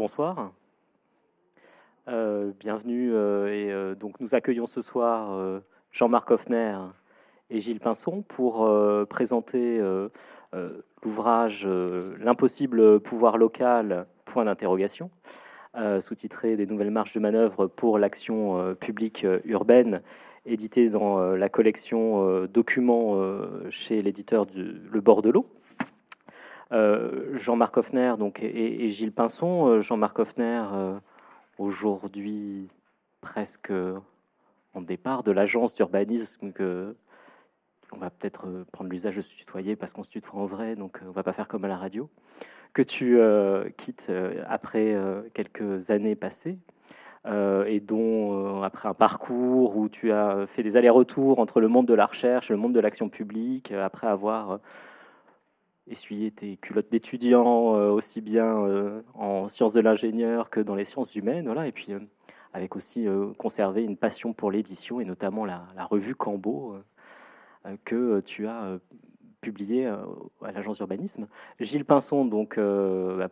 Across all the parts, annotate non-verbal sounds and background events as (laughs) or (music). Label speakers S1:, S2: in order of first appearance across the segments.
S1: bonsoir. bienvenue et donc nous accueillons ce soir Jean-Marc Hoffner et Gilles Pinson pour présenter l'ouvrage L'impossible pouvoir local, point d'interrogation, sous-titré Des nouvelles marges de manœuvre pour l'action publique urbaine édité dans euh, la collection euh, Documents euh, chez l'éditeur Le Bord de l'eau. Jean-Marc Hoffner donc, et, Gilles Pinson. Jean-Marc Hoffner, aujourd'hui presque en départ de l'agence d'urbanisme que on va peut-être prendre l'usage de se tutoyer parce qu'on se tutoie en vrai, donc on va pas faire comme à la radio, que tu quittes après quelques années passées. Euh, et dont, euh, après un parcours où tu as fait des allers-retours entre le monde de la recherche le monde de l'action publique, euh, après avoir essuyé tes culottes d'étudiant aussi bien en sciences de l'ingénieur que dans les sciences humaines, voilà, et puis avec aussi conservé une passion pour l'édition et notamment la, revue Cambo que tu as publié à l'agence d'urbanisme. Gilles Pinson, donc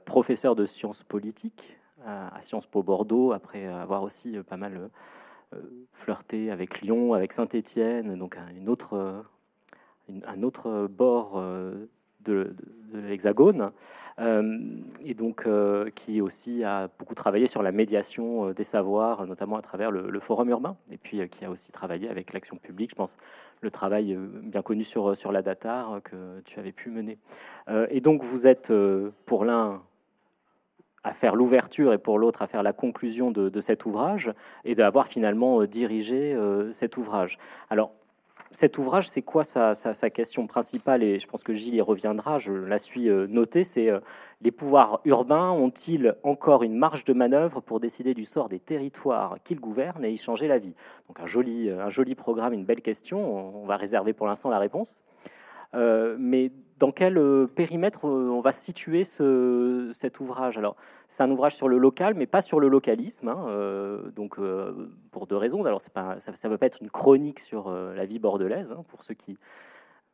S1: professeur de sciences politiques à, Sciences Po Bordeaux, après avoir aussi euh, pas mal euh, flirté avec Lyon, avec Saint-Étienne, donc une autre, euh, un autre bord de, l'Hexagone, et donc qui aussi a beaucoup travaillé sur la médiation des savoirs, notamment à travers le, Forum urbain, et puis qui a aussi travaillé avec l'action publique, je pense, le travail bien connu sur, sur la data que tu avais pu mener. et donc vous êtes pour l'un à faire l'ouverture et pour l'autre à faire la conclusion de, cet ouvrage et d'avoir finalement euh, dirigé euh, cet ouvrage. Alors, cet ouvrage, c'est quoi sa, question principale? Et je pense que Gilles y reviendra, je la suis euh, notée, c'est les pouvoirs urbains ont-ils encore une marge de manœuvre pour décider du sort des territoires qu'ils gouvernent et y changer la vie? Donc un joli, un joli programme, une belle question, on va réserver pour l'instant la réponse. mais dans quel euh, périmètre euh, on va situer ce, cet ouvrage? Alors, c'est un ouvrage sur le local, mais pas sur le localisme. Hein, euh, donc, pour deux raisons. Alors, pas, ça ne va pas être une chronique sur la vie bordelaise, hein, pour ceux qui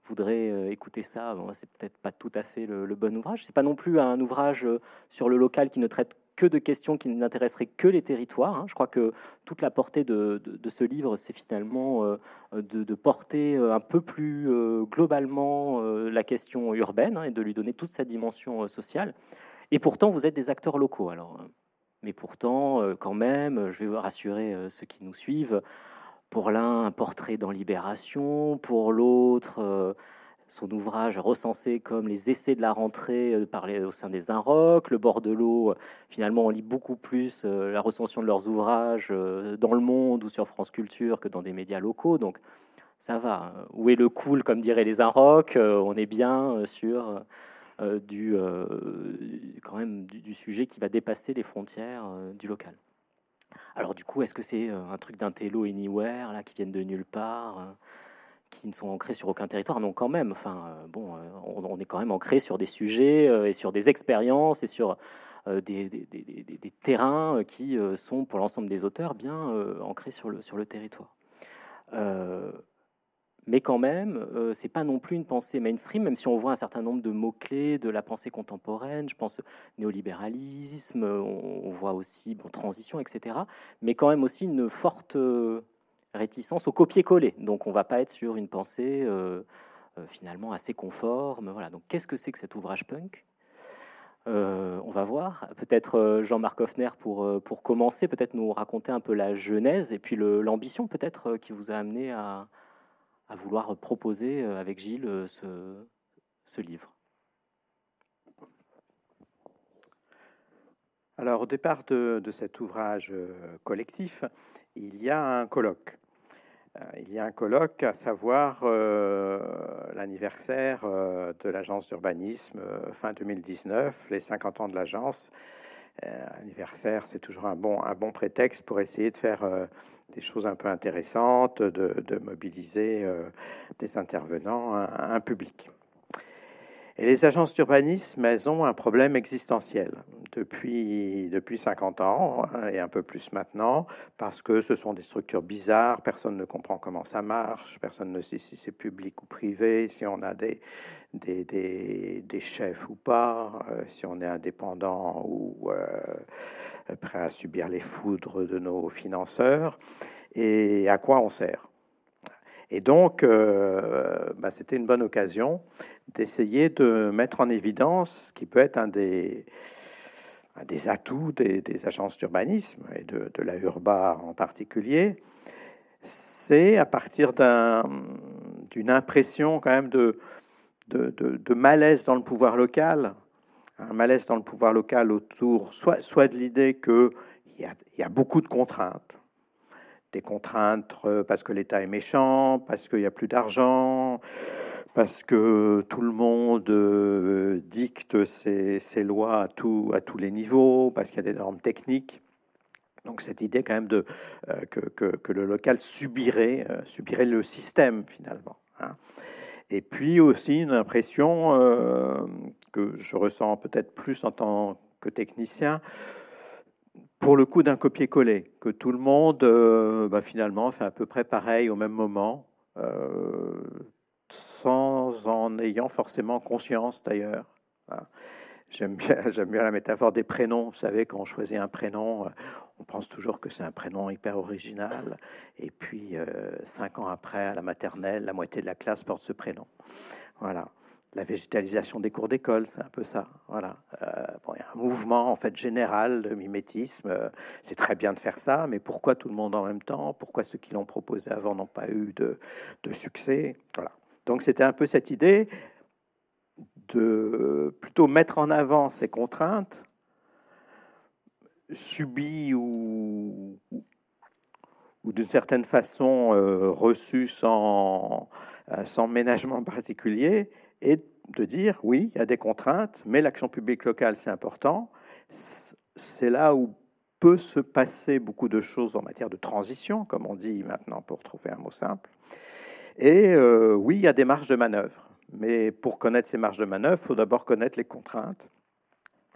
S1: voudraient écouter ça. C'est peut-être pas tout à fait le, le bon ouvrage. C'est pas non plus un ouvrage sur le local qui ne traite que de questions qui n'intéresseraient que les territoires. Hein. Je crois que toute la portée de, ce livre, c'est finalement euh, de, porter euh, un peu plus euh, globalement la question urbaine hein, et de lui donner toute sa dimension sociale. Et pourtant, vous êtes des acteurs locaux. Alors, mais pourtant, quand même, je vais rassurer ceux qui nous suivent. Pour l'un, un portrait dans Libération, pour l'autre son ouvrage recensé comme les essais de la rentrée euh, par au sein des Inrocks, le bord de l'eau. Euh, finalement, on lit beaucoup plus euh, la recension de leurs ouvrages dans le monde ou sur France Culture que dans des médias locaux. Donc, ça va. Où est le cool, comme diraient les Inrocks On est bien sur du, quand même du, sujet qui va dépasser les frontières du local. Alors, du coup, est-ce que c'est un truc d'un télo anywhere là qui viennent de nulle part qui ne sont ancrés sur aucun territoire, non quand même. Enfin, euh, bon, euh, on, est quand même ancré sur des sujets euh, et sur des expériences et sur des, terrains qui sont, pour l'ensemble des auteurs, bien ancrés sur le, sur le territoire. mais quand même, c'est pas non plus une pensée mainstream, même si on voit un certain nombre de mots-clés de la pensée contemporaine. Je pense néolibéralisme, on, voit aussi bon, transition, etc. Mais quand même aussi une forte réticence au copier-coller. Donc on va pas être sur une pensée euh, euh, finalement assez conforme. Voilà. Donc qu'est-ce que c'est que cet ouvrage punk? Euh, on va voir. Peut-être Jean-Marc Hoffner pour, commencer, peut-être nous raconter un peu la genèse et puis l'ambition peut-être qui vous a amené à, vouloir proposer avec Gilles ce, ce livre.
S2: Alors au départ de, cet ouvrage collectif, il y a un colloque il y a un colloque, à savoir euh, l'anniversaire euh, de l'agence d'urbanisme fin 2019, les 50 ans de l'agence. anniversaire, c'est toujours un bon, un bon prétexte pour essayer de faire des choses un peu intéressantes, de, mobiliser des intervenants, un public. Et les agences d'urbanisme, elles ont un problème existentiel depuis, depuis 50 ans hein, et un peu plus maintenant, parce que ce sont des structures bizarres, personne ne comprend comment ça marche, personne ne sait si c'est public ou privé, si on a des, des, des, chefs ou pas, euh, si on est indépendant ou, euh, prêt à subir les foudres de nos financeurs, et à quoi on sert? Et donc, euh, bah, c'était une bonne occasion d'essayer de mettre en évidence ce qui peut être un des, atouts des, agences d'urbanisme et de, la Urba en particulier, c'est à partir d'une impression quand même de, malaise dans le pouvoir local, un malaise dans le pouvoir local autour soit, soit de l'idée qu'il y a beaucoup de contraintes, des contraintes euh, parce que l'État est méchant, parce qu'il n'y a plus d'argent, parce que tout le monde euh, dicte ses, lois à, à tous les niveaux, parce qu'il y a des normes techniques. Donc cette idée quand même de, euh, que, le local subirait, subirait le système finalement. Hein. Et puis aussi une impression que je ressens peut-être plus en tant que technicien, pour le coup d'un copier-coller, que tout le monde euh, bah, finalement fait à peu près pareil au même moment, euh, sans en ayant forcément conscience d'ailleurs. Hein. J'aime bien, (laughs) bien la métaphore des prénoms. Vous savez, quand on choisit un prénom, euh, on pense toujours que c'est un prénom hyper original. Et puis, cinq ans après, à la maternelle, la moitié de la classe porte ce prénom. Voilà la végétalisation des cours d'école, c'est un peu ça. Voilà. Euh, il y a un mouvement en fait général de mimétisme. Euh, c'est très bien de faire ça, mais pourquoi tout le monde en même temps? Pourquoi ceux qui l'ont proposé avant n'ont pas eu de, succès? Voilà. Donc c'était un peu cette idée de plutôt mettre en avant ces contraintes subies ou, ou d'une certaine façon euh, reçues sans, sans ménagement particulier et de dire oui, il y a des contraintes, mais l'action publique locale, c'est important. C'est là où peut se passer beaucoup de choses en matière de transition, comme on dit maintenant pour trouver un mot simple. Et euh, oui, il y a des marges de manœuvre. Mais pour connaître ces marges de manœuvre, il faut d'abord connaître les contraintes.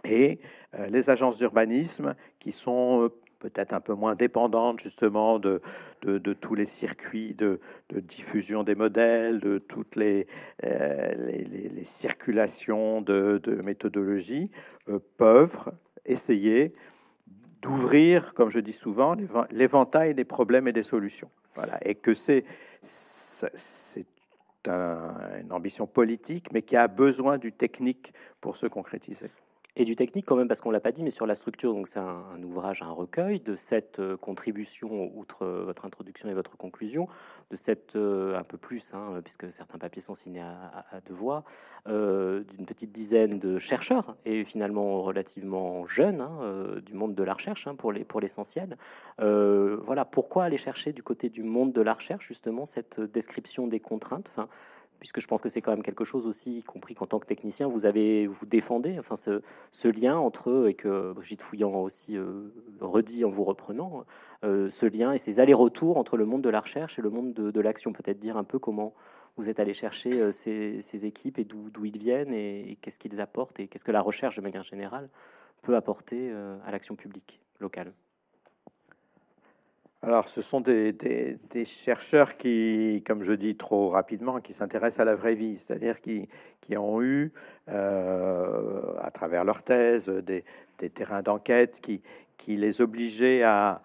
S2: Et euh, les agences d'urbanisme, qui sont euh, peut-être un peu moins dépendante justement de, tous les circuits de, diffusion des modèles, de toutes les, euh, circulations de, méthodologies, euh, peuvent essayer d'ouvrir, comme je dis souvent, l'éventail des problèmes et des solutions. Voilà. Et que c'est une ambition politique, mais qui a besoin du technique pour se concrétiser
S1: et du technique quand même, parce qu'on l'a pas dit, mais sur la structure, donc c'est un, ouvrage, un recueil de cette euh, contribution, outre euh, votre introduction et votre conclusion, de cette euh, un peu plus, hein, puisque certains papiers sont signés à, deux voix, d'une petite dizaine de chercheurs et finalement relativement jeunes hein, du monde de la recherche hein, pour l'essentiel. voilà, pourquoi aller chercher du côté du monde de la recherche justement cette description des contraintes. Puisque je pense que c'est quand même quelque chose aussi, y compris qu'en tant que technicien, vous avez vous défendez, enfin ce, ce lien entre eux et que Brigitte Fouillant aussi euh, redit en vous reprenant euh, ce lien et ces allers-retours entre le monde de la recherche et le monde de, l'action. Peut-être dire un peu comment vous êtes allé chercher euh, ces, équipes et d'où ils viennent et, qu'est-ce qu'ils apportent et qu'est-ce que la recherche de manière générale peut apporter à l'action publique locale.
S2: Alors, ce sont des, chercheurs qui, comme je dis trop rapidement, qui s'intéressent à la vraie vie, c'est-à-dire qui, qui, ont eu, euh, à travers leur thèse, des, terrains d'enquête qui, qui les obligeaient à,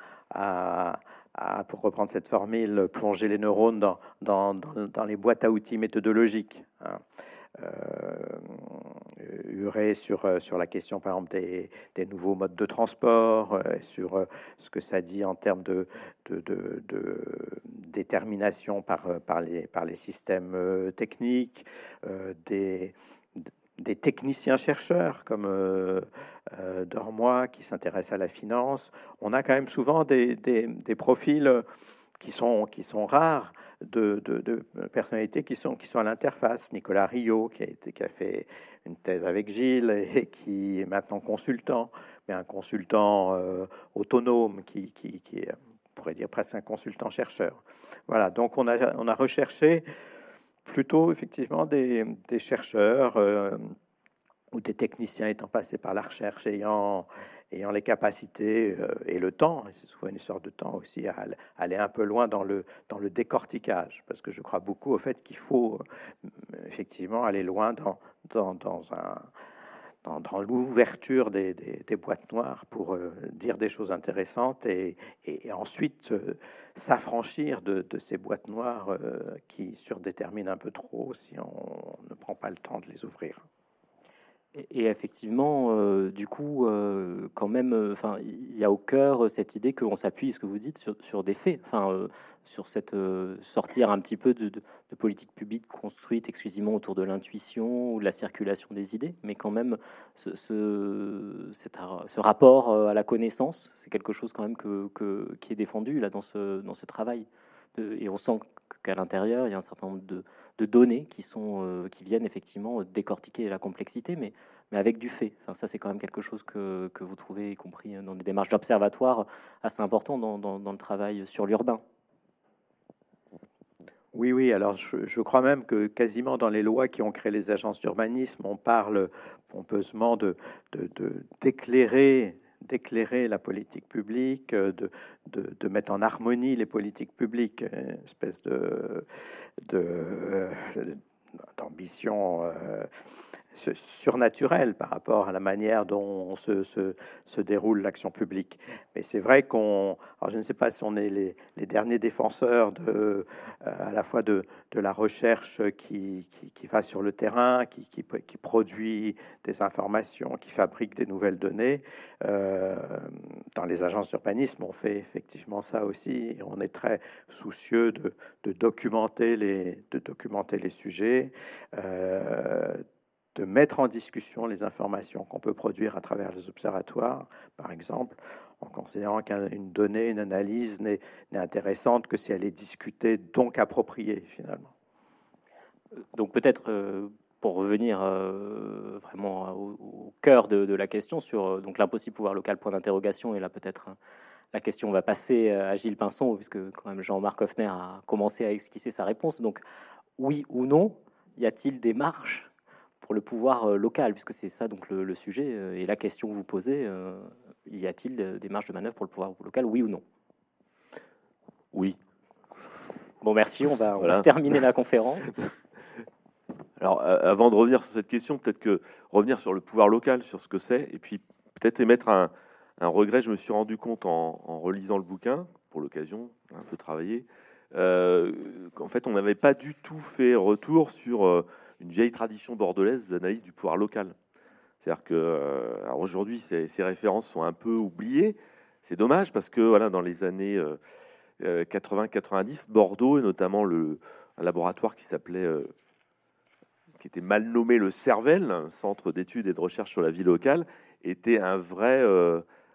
S2: pour reprendre cette formule, plonger les neurones dans, dans, dans, les boîtes à outils méthodologiques. Hein. Euh, sur, euh, sur la question, par exemple, des, nouveaux modes de transport, euh, sur ce que ça dit en termes de, de, détermination par, par, les, par les systèmes techniques, des, des techniciens-chercheurs comme euh, Dormois qui s'intéressent à la finance. On a quand même souvent des, des, des profils qui sont, qui sont rares de, personnalités qui sont, qui sont à l'interface. Nicolas Rio, qui a, été, qui a fait une thèse avec Gilles et qui est maintenant consultant, mais un consultant euh, autonome qui, on pourrait dire presque un consultant chercheur. Voilà, donc on a, on a recherché plutôt effectivement des, chercheurs euh, ou des techniciens étant passés par la recherche, ayant, ayant les capacités euh, et le temps, et c'est souvent une histoire de temps aussi, à aller un peu loin dans le, dans le décortiquage, parce que je crois beaucoup au fait qu'il faut euh, effectivement aller loin dans, dans, dans, l'ouverture des, boîtes noires pour euh, dire des choses intéressantes et, ensuite s'affranchir de, ces boîtes noires qui surdéterminent un peu trop si on ne prend pas le temps de les ouvrir.
S1: Et, effectivement, euh, du coup, euh, quand même, euh, enfin, il y a au cœur cette idée qu'on s'appuie, ce que vous dites, sur, des faits, enfin, sur cette sortir un petit peu de, politique publique construite exclusivement autour de l'intuition ou de la circulation des idées, mais quand même, ce, rapport à la connaissance, c'est quelque chose quand même qui est défendu là dans ce, dans ce travail. Et on sent qu'à l'intérieur, il y a un certain nombre de, de données qui, sont, euh, qui viennent effectivement décortiquer la complexité, mais, mais avec du fait. Enfin, ça, c'est quand même quelque chose que, que, vous trouvez, y compris dans des démarches d'observatoire, assez important dans, dans, le travail sur l'urbain.
S2: Oui, oui, alors je, crois même que quasiment dans les lois qui ont créé les agences d'urbanisme, on parle pompeusement de d'éclairer de, d'éclairer la politique publique, euh, de, mettre en harmonie les politiques publiques, une espèce de, euh, d'ambition euh, surnaturel par rapport à la manière dont se, se, déroule l'action publique. Mais c'est vrai qu'on, je ne sais pas si on est les, derniers défenseurs de, euh, à la fois de, de la recherche qui, qui, va sur le terrain, qui, qui, qui, produit des informations, qui fabrique des nouvelles données. Euh, dans les agences d'urbanisme, on fait effectivement ça aussi. On est très soucieux de, de documenter les, de documenter les sujets. Euh, de mettre en discussion les informations qu'on peut produire à travers les observatoires, par exemple, en considérant qu'une donnée, une analyse n'est intéressante que si elle est discutée, donc appropriée finalement.
S1: Donc peut-être euh, pour revenir euh, vraiment au, cœur de, la question sur euh, donc l'impossible pouvoir local, point d'interrogation, et là peut-être la question va passer à Gilles Pinson, puisque quand même Jean-Marc Hoffner a commencé à esquisser sa réponse. Donc oui ou non, y a-t-il des marches pour le pouvoir euh, local, puisque c'est ça donc le, sujet euh, et la question que vous posez. Euh, y a-t-il des marges de manœuvre pour le pouvoir local, oui ou non?
S3: Oui.
S1: Bon, merci. On va, terminer la conférence. (laughs)
S3: Alors, avant de revenir sur cette question, peut-être que revenir sur le pouvoir local, sur ce que c'est, et puis peut-être émettre un, regret. Je me suis rendu compte en, relisant le bouquin, pour l'occasion, un peu travaillé, qu'en fait, on n'avait pas du tout fait retour sur une vieille tradition bordelaise d'analyse du pouvoir local. C'est-à-dire que euh, aujourd'hui, ces, références sont un peu oubliées. C'est dommage parce que voilà, dans les années 80-90, euh, Bordeaux, et notamment le, un laboratoire qui s'appelait, euh, qui était mal nommé le Cervel, un centre d'études et de recherche sur la vie locale, était un vrai,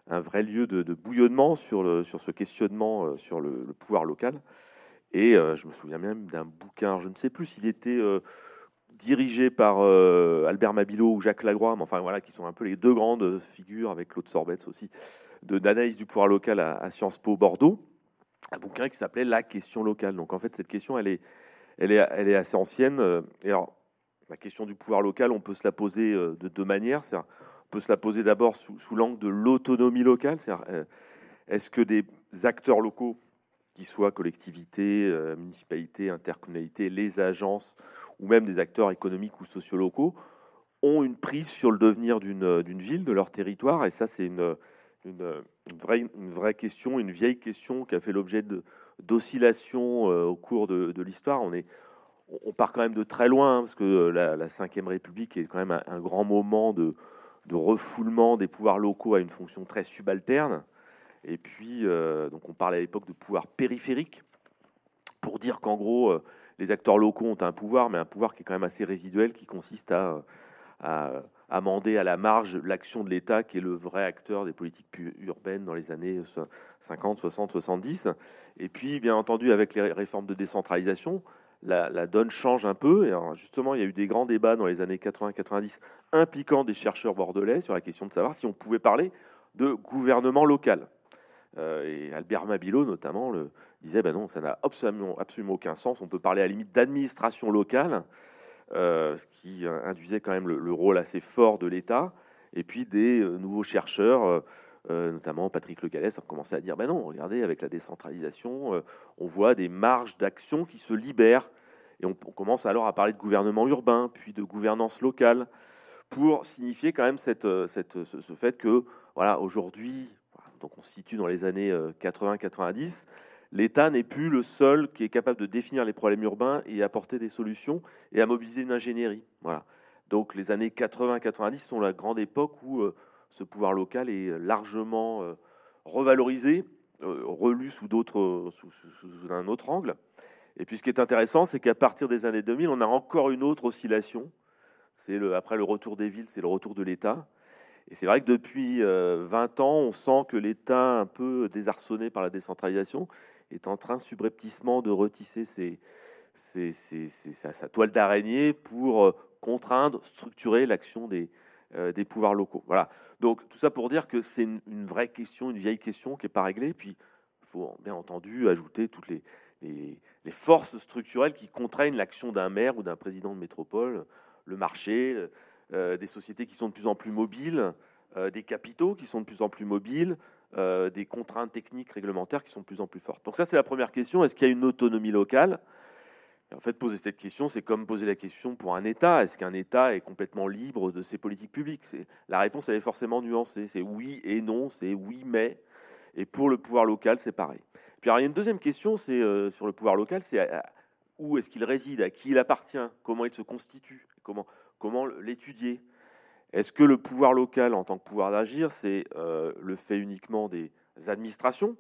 S3: un vrai lieu de, bouillonnement sur, le, sur ce questionnement sur le, le pouvoir local. Et je me souviens même d'un bouquin, je ne sais plus s'il était dirigé par euh, Albert Mabilot ou Jacques Lagroix, mais enfin voilà, qui sont un peu les deux grandes figures avec Claude Sorbetz aussi, d'analyse du pouvoir local à, Sciences Po Bordeaux, un bouquin qui s'appelait La question locale. Donc en fait, cette question, elle est, elle est, elle est assez ancienne. Euh, et alors, la question du pouvoir local, on peut se la poser euh, de deux manières. On peut se la poser d'abord sous l'angle de l'autonomie locale. Est-ce que des acteurs locaux qu'ils soient collectivités, euh, municipalités, intercommunalités, les agences ou même des acteurs économiques ou sociaux locaux, ont une prise sur le devenir d'une euh, ville, de leur territoire. Et ça, c'est une, vraie, question, une vieille question qui a fait l'objet d'oscillations euh, au cours de, l'histoire. On, est, on part quand même de très loin, hein, parce que la, la Ve République est quand même un, grand moment de, refoulement des pouvoirs locaux à une fonction très subalterne. Et puis, euh, donc on parlait à l'époque de pouvoir périphérique, pour dire qu'en gros, euh, les acteurs locaux ont un pouvoir, mais un pouvoir qui est quand même assez résiduel, qui consiste à, amender à la marge l'action de l'État, qui est le vrai acteur des politiques urbaines dans les années 50, 60, 70. Et puis, bien entendu, avec les réformes de décentralisation, la, donne change un peu. Et justement, il y a eu des grands débats dans les années 80-90 impliquant des chercheurs bordelais sur la question de savoir si on pouvait parler de gouvernement local. Euh, et Albert Mabilo, notamment, disait ben non, ça n'a absolument, absolument aucun sens. On peut parler à la limite d'administration locale, euh, ce qui induisait quand même le, rôle assez fort de l'État. Et puis des euh, nouveaux chercheurs, notamment Patrick Le Gallès, ont commencé à dire ben non, regardez, avec la décentralisation, on voit des marges d'action qui se libèrent. Et on, commence alors à parler de gouvernement urbain, puis de gouvernance locale, pour signifier quand même cette, cette, ce, fait que, voilà, aujourd'hui, donc on se situe dans les années 80-90, l'État n'est plus le seul qui est capable de définir les problèmes urbains et apporter des solutions et à mobiliser une ingénierie. Voilà. Donc les années 80-90 sont la grande époque où ce pouvoir local est largement revalorisé, relu sous, d'autres, sous, un autre angle. Et puis ce qui est intéressant, c'est qu'à partir des années 2000, on a encore une autre oscillation. C'est après le retour des villes, c'est le retour de l'État. Et c'est vrai que depuis 20 euh, ans, on sent que l'État, un peu désarçonné par la décentralisation, est en train subrepticement de retisser sa, toile d'araignée pour euh, contraindre, structurer l'action des, euh, des pouvoirs locaux. Voilà. Donc tout ça pour dire que c'est une, vraie question, une vieille question qui n'est pas réglée. Puis il faut bien entendu ajouter toutes les, forces structurelles qui contraignent l'action d'un maire ou d'un président de métropole, le marché, des sociétés qui sont de plus en plus mobiles, euh, des capitaux qui sont de plus en plus mobiles, euh, des contraintes techniques réglementaires qui sont de plus en plus fortes. Donc ça, c'est la première question. Est-ce qu'il y a une autonomie locale? En fait, poser cette question, c'est comme poser la question pour un État. Est-ce qu'un État est complètement libre de ses politiques publiques? La réponse, elle est forcément nuancée. C'est oui et non, c'est oui mais. Et pour le pouvoir local, c'est pareil. Puis il y a une deuxième question, c'est euh, sur le pouvoir local, c'est euh, où est-ce qu'il réside, à qui il appartient, comment il se constitue, comment, comment l'étudier. Est-ce que le pouvoir local, en tant que pouvoir d'agir, c'est euh, le fait uniquement des administrations?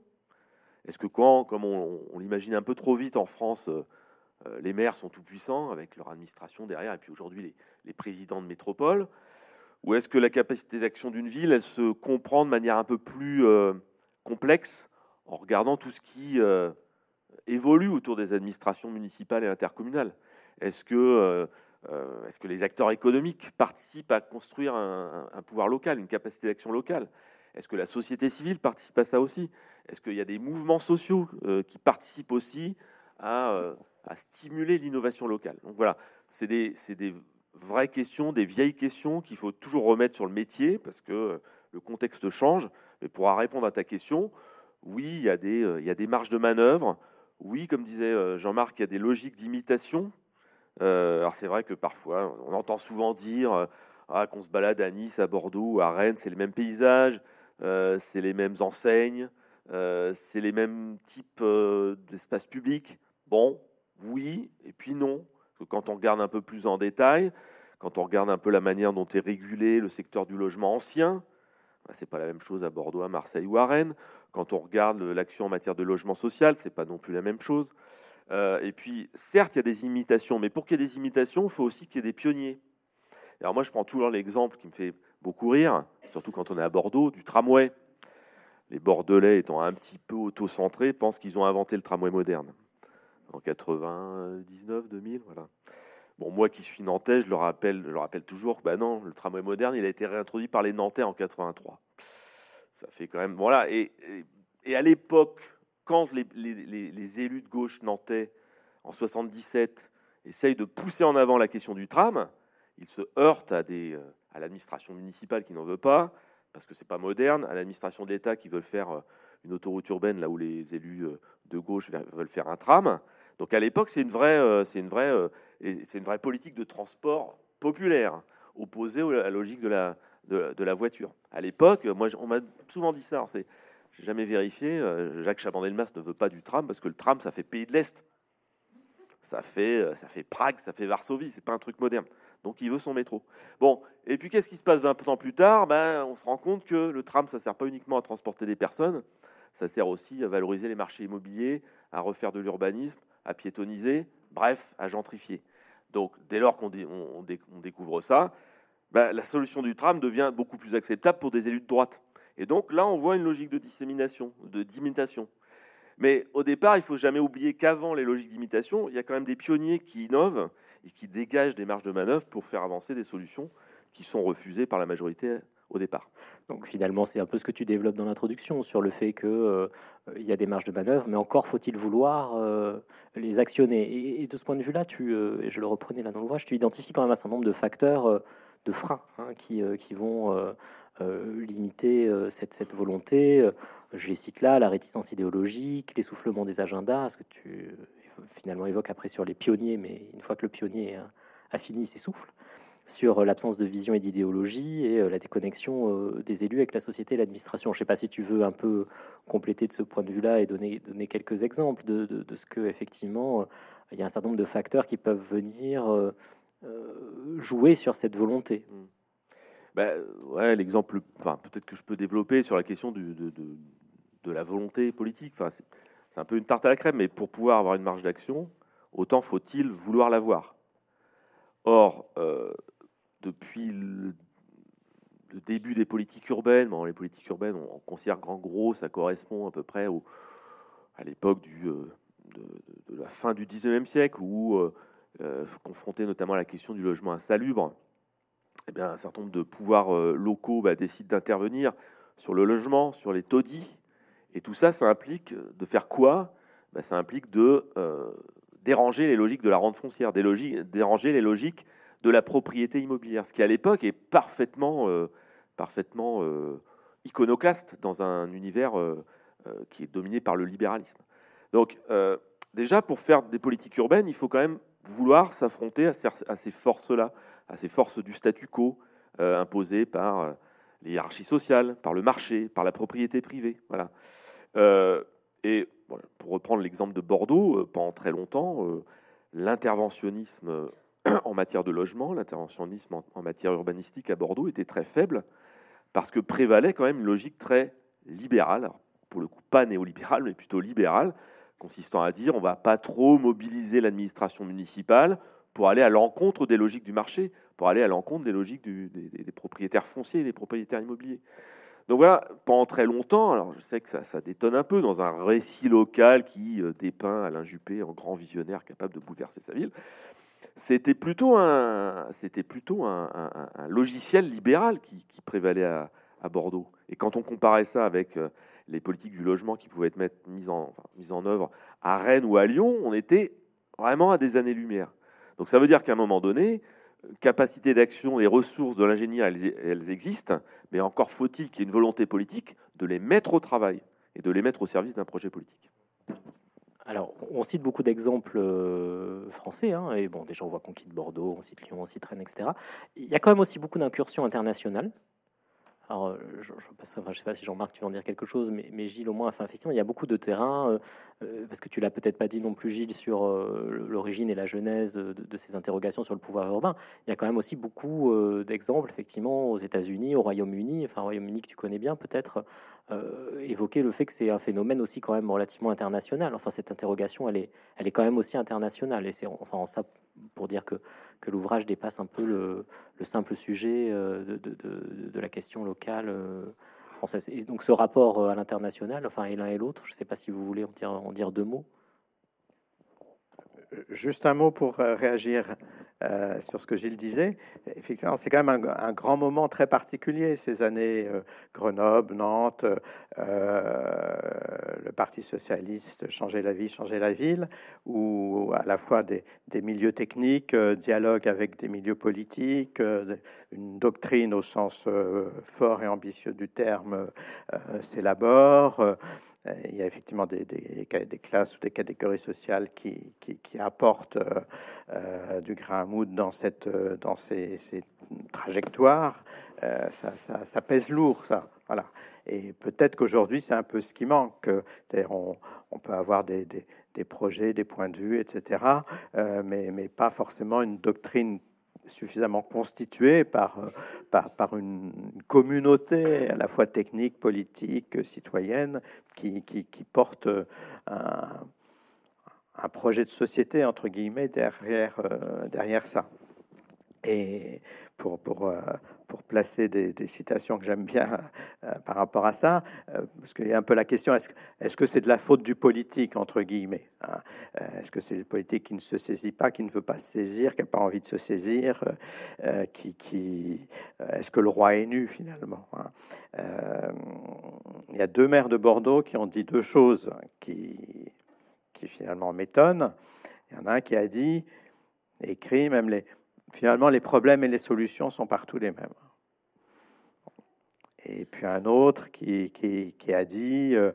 S3: Est-ce que quand, comme on, l'imagine un peu trop vite en France, les maires sont tout puissants avec leur administration derrière, et puis aujourd'hui les, présidents de métropole? Ou est-ce que la capacité d'action d'une ville, elle se comprend de manière un peu plus complexe en regardant tout ce qui euh, évolue autour des administrations municipales et intercommunales? Est-ce que, euh, euh, est que les acteurs économiques participent à construire un, pouvoir local, une capacité d'action locale? Est-ce que la société civile participe à ça aussi? Est-ce qu'il y a des mouvements sociaux qui participent aussi à, à stimuler l'innovation locale? Donc voilà, c'est des, vraies questions, des vieilles questions qu'il faut toujours remettre sur le métier parce que le contexte change. Mais pour répondre à ta question, oui, il y, a des, euh, il y a des marges de manœuvre. Oui, comme disait euh, Jean-Marc, il y a des logiques d'imitation. Euh, alors c'est vrai que parfois, on entend souvent dire ah, qu'on se balade à Nice, à Bordeaux, à Rennes, c'est les mêmes paysages, c'est les mêmes enseignes, c'est les mêmes types d'espaces publics. Bon, oui, et puis non. quand on regarde un peu plus en détail, quand on regarde un peu la manière dont est régulé le secteur du logement ancien, bah, c'est pas la même chose à Bordeaux, à Marseille ou à Rennes. Quand on regarde l'action en matière de logement social, c'est pas non plus la même chose. Euh, et puis, certes, il y a des imitations, mais pour qu'il y ait des imitations, il faut aussi qu'il y ait des pionniers. Alors moi, je prends toujours l'exemple qui me fait beaucoup rire, surtout quand on est à Bordeaux, du tramway. Les Bordelais étant un petit peu auto-centrés, pensent qu'ils ont inventé le tramway moderne. En 99, 2000, voilà. Bon, moi qui suis nantais, je le rappelle, je le rappelle toujours, bah non, le tramway moderne, il a été réintroduit par les Nantais en 83. Ça fait quand même, voilà. Et, à l'époque, quand les, élus de gauche nantais, en 77, essayent de pousser en avant la question du tram, ils se heurtent à, des, euh, à l'administration municipale qui n'en veut pas, parce que c'est pas moderne, à l'administration de l'État qui veut faire euh, une autoroute urbaine là où les élus euh, de gauche veulent faire un tram. Donc à l'époque, c'est une vraie, politique de transport populaire opposée à la logique de la, voiture. À l'époque, moi, on m'a souvent dit ça. J'ai jamais vérifié. Euh, Jacques Chaban-Delmas ne veut pas du tram parce que le tram, ça fait pays de l'Est. Ça fait, ça fait Prague, ça fait Varsovie. C'est pas un truc moderne. Donc il veut son métro. Bon, et puis qu'est-ce qui se passe 20 ans plus tard? Ben, On se rend compte que le tram, ça sert pas uniquement à transporter des personnes, ça sert aussi à valoriser les marchés immobiliers, à refaire de l'urbanisme, à piétoniser, bref, à gentrifier. Donc dès lors qu'on découvre ça, bah, la solution du tram devient beaucoup plus acceptable pour des élus de droite. Et donc là, on voit une logique de dissémination, de d'imitation. Mais au départ, il faut jamais oublier qu'avant les logiques d'imitation, il y a quand même des pionniers qui innovent et qui dégagent des marges de manœuvre pour faire avancer des solutions qui sont refusées par la majorité au départ.
S1: Donc finalement, c'est un peu ce que tu développes dans l'introduction sur le fait qu'il euh, y a des marges de manœuvre, mais encore faut-il vouloir euh, les actionner. Et, de ce point de vue-là, tu, euh, et je le reprenais là dans l'ouvrage, tu identifies quand même un certain nombre de facteurs de freins hein, qui, vont limiter cette, cette, volonté. Je les cite là, la réticence idéologique, l'essoufflement des agendas, ce que tu finalement évoques après sur les pionniers, mais une fois que le pionnier a, a fini, s'essouffle sur l'absence de vision et d'idéologie et la déconnexion des élus avec la société et l'administration. Je ne sais pas si tu veux un peu compléter de ce point de vue-là et donner, quelques exemples de, de, ce que, effectivement, il y a un certain nombre de facteurs qui peuvent venir jouer sur cette volonté.
S3: Ouais, l'exemple, peut-être que je peux développer sur la question de, la volonté politique. C'est un peu une tarte à la crème, mais pour pouvoir avoir une marge d'action, autant faut-il vouloir l'avoir. Or, euh, depuis le, début des politiques urbaines, les politiques urbaines, on, considère qu'en gros, ça correspond à peu près à l'époque euh, de, la fin du 19e siècle, où, euh, confronté notamment à la question du logement insalubre, eh bien, un certain nombre de pouvoirs locaux bah, décident d'intervenir sur le logement, sur les taudis, et tout ça, ça implique de faire quoi? Bah, Ça implique de déranger les logiques de la rente foncière, déranger les logiques de la propriété immobilière, ce qui à l'époque est parfaitement, euh, parfaitement euh, iconoclaste dans un univers euh, qui est dominé par le libéralisme. Donc déjà, pour faire des politiques urbaines, il faut quand même vouloir s'affronter à, ces forces-là, à ces forces du statu quo imposées par les hiérarchies sociales, par le marché, par la propriété privée. Voilà. et pour reprendre l'exemple de Bordeaux, euh, pendant très longtemps, euh, l'interventionnisme euh, en matière de logement, l'interventionnisme en, matière urbanistique à Bordeaux était très faible parce que prévalait quand même une logique très libérale, pour le coup pas néolibérale, mais plutôt libérale, consistant à dire on va pas trop mobiliser l'administration municipale pour aller à l'encontre des logiques du marché, pour aller à l'encontre des logiques des, propriétaires fonciers et des propriétaires immobiliers. Donc voilà, pendant très longtemps, alors je sais que ça, détonne un peu dans un récit local qui euh, dépeint Alain Juppé en grand visionnaire capable de bouleverser sa ville. C'était plutôt un, c'était plutôt un, logiciel libéral qui, prévalait à, Bordeaux. Et quand on comparait ça avec euh, les politiques du logement qui pouvaient être mises en, mises en œuvre à Rennes ou à Lyon, on était vraiment à des années-lumière. Donc ça veut dire qu'à un moment donné, capacité d'action et ressources de l'ingénieur, elles, existent, mais encore faut-il qu'il y ait une volonté politique de les mettre au travail et de les mettre au service d'un projet politique.
S1: Alors, on cite beaucoup d'exemples euh, français, hein, et bon, déjà on voit qu'on quitte Bordeaux, on cite Lyon, on cite Rennes, etc. Il y a quand même aussi beaucoup d'incursions internationales. Alors, euh, je ne sais pas si Jean-Marc, tu veux en dire quelque chose, mais, mais, Gilles, au moins, enfin, effectivement, il y a beaucoup de terrains, euh, euh, parce que tu l'as peut-être pas dit non plus, Gilles, sur l'origine et la genèse de, ces interrogations sur le pouvoir urbain. Il y a quand même aussi beaucoup d'exemples, effectivement, aux États-Unis, au Royaume-Uni, enfin, au Royaume-Uni que tu connais bien, peut-être, évoquer le fait que c'est un phénomène aussi quand même relativement international. Enfin, cette interrogation, elle est, elle est quand même aussi internationale, et c'est enfin, en ça pour dire que, que l'ouvrage dépasse un peu le, le simple sujet euh, de, de, la question locale euh, française. Donc ce rapport euh, à l'international, enfin et l'un et l'autre, je ne sais pas si vous voulez en dire deux mots.
S2: Juste un mot pour réagir euh, sur ce que Gilles disait. Effectivement, c'est quand même un, grand moment très particulier, ces années euh, Grenoble, Nantes, euh, le Parti socialiste changer la vie, changer la ville, où à la fois des, milieux techniques, dialogue avec des milieux politiques, une doctrine au sens fort et ambitieux du terme s'élabore. Il y a effectivement des, classes ou des catégories sociales qui, apportent euh, euh, du grain à moudre dans, cette, euh, dans ces, trajectoires. ça, pèse lourd, ça. Voilà. Et peut-être qu'aujourd'hui, c'est un peu ce qui manque. On, on peut avoir des, projets, des points de vue, etc., mais pas forcément une doctrine suffisamment constitué par, euh, par, une communauté à la fois technique, politique, citoyenne, qui, qui, qui porte un, un, projet de société, entre guillemets, derrière, euh, derrière ça. Et pour, pour, euh, pour placer des, citations que j'aime bien euh, par rapport à ça, euh, parce qu'il y a un peu la question est-ce est -ce que c'est de la faute du politique, entre guillemets hein Est-ce que c'est le politique qui ne se saisit pas, qui ne veut pas se saisir, qui n'a pas envie de se saisir qui, qui Est-ce que le roi est nu, finalement hein Il y a deux maires de Bordeaux qui ont dit deux choses qui, qui finalement m'étonnent. Il y en a un qui a dit, écrit, même les finalement, les problèmes et les solutions sont partout les mêmes. Et puis un autre qui, a dit, euh,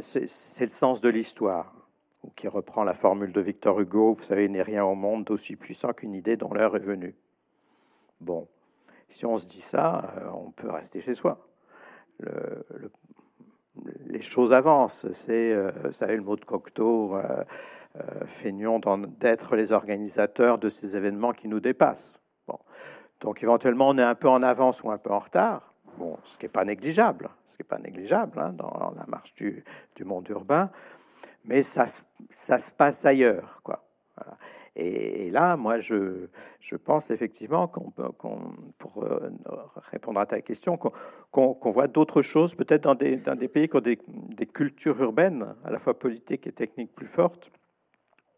S2: c'est le sens de l'histoire, ou qui reprend la formule de Victor Hugo, vous savez, il n'est rien au monde d'aussi puissant qu'une idée dont l'heure est venue. Bon, si on se dit ça, euh, on peut rester chez soi. Le, les choses avancent. C'est, euh, vous savez, le mot de Cocteau, feignons d'être les organisateurs de ces événements qui nous dépassent. Donc éventuellement, on est un peu en avance ou un peu en retard. Bon, ce qui n'est pas négligeable, ce qui est pas négligeable hein, dans la marche du, monde urbain, mais ça, se passe ailleurs, quoi. Et, là, moi, je, pense effectivement qu'on peut, pour euh, répondre à ta question, qu'on voit d'autres choses, peut-être dans des, pays qui ont des, cultures urbaines, à la fois politiques et techniques plus fortes,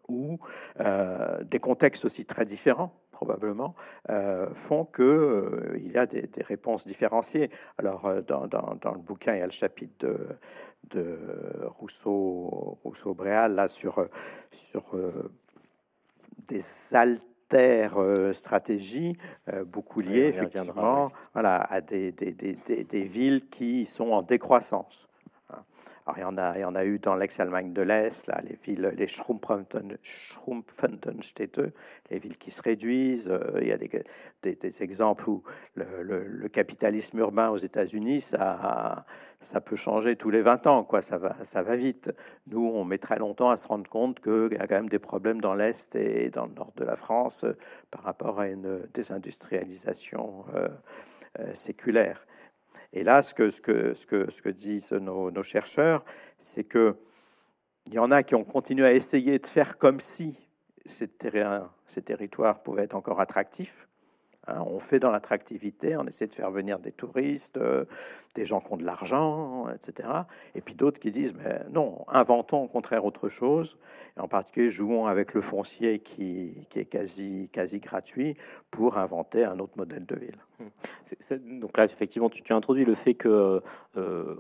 S2: ou euh, des contextes aussi très différents probablement, euh, font qu'il euh, il y a des, des, réponses différenciées. Alors, dans, dans, dans, le bouquin, il y a le chapitre de, de Rousseau, Rousseau-Bréal, là, sur, sur des altères stratégies, beaucoup liées effectivement voilà, à des, des, des, des, villes qui sont en décroissance. Il y en a, il y en a eu dans l'ex-Allemagne de l'Est, là, les villes, les Schrumpfendenstädte, les villes qui se réduisent. Euh, il y a des, exemples où le, capitalisme urbain aux États-Unis, ça, ça peut changer tous les 20 ans, quoi. Ça va, ça va vite. Nous, on met très longtemps à se rendre compte qu'il y a quand même des problèmes dans l'Est et dans le nord de la France euh, par rapport à une désindustrialisation euh, séculaire. Et là, ce que, disent nos, nos chercheurs, c'est que il y en a qui ont continué à essayer de faire comme si ces, terrains, ces territoires pouvaient être encore attractifs. Hein, on fait dans l'attractivité, on essaie de faire venir des touristes, euh, des gens qui ont de l'argent, etc. Et puis d'autres qui disent, mais non, inventons au contraire autre chose, en particulier jouons avec le foncier qui, qui, est quasi, quasi gratuit pour inventer un autre modèle de ville.
S1: Mmh. donc là, effectivement, tu, tu, as introduit le fait qu'il euh,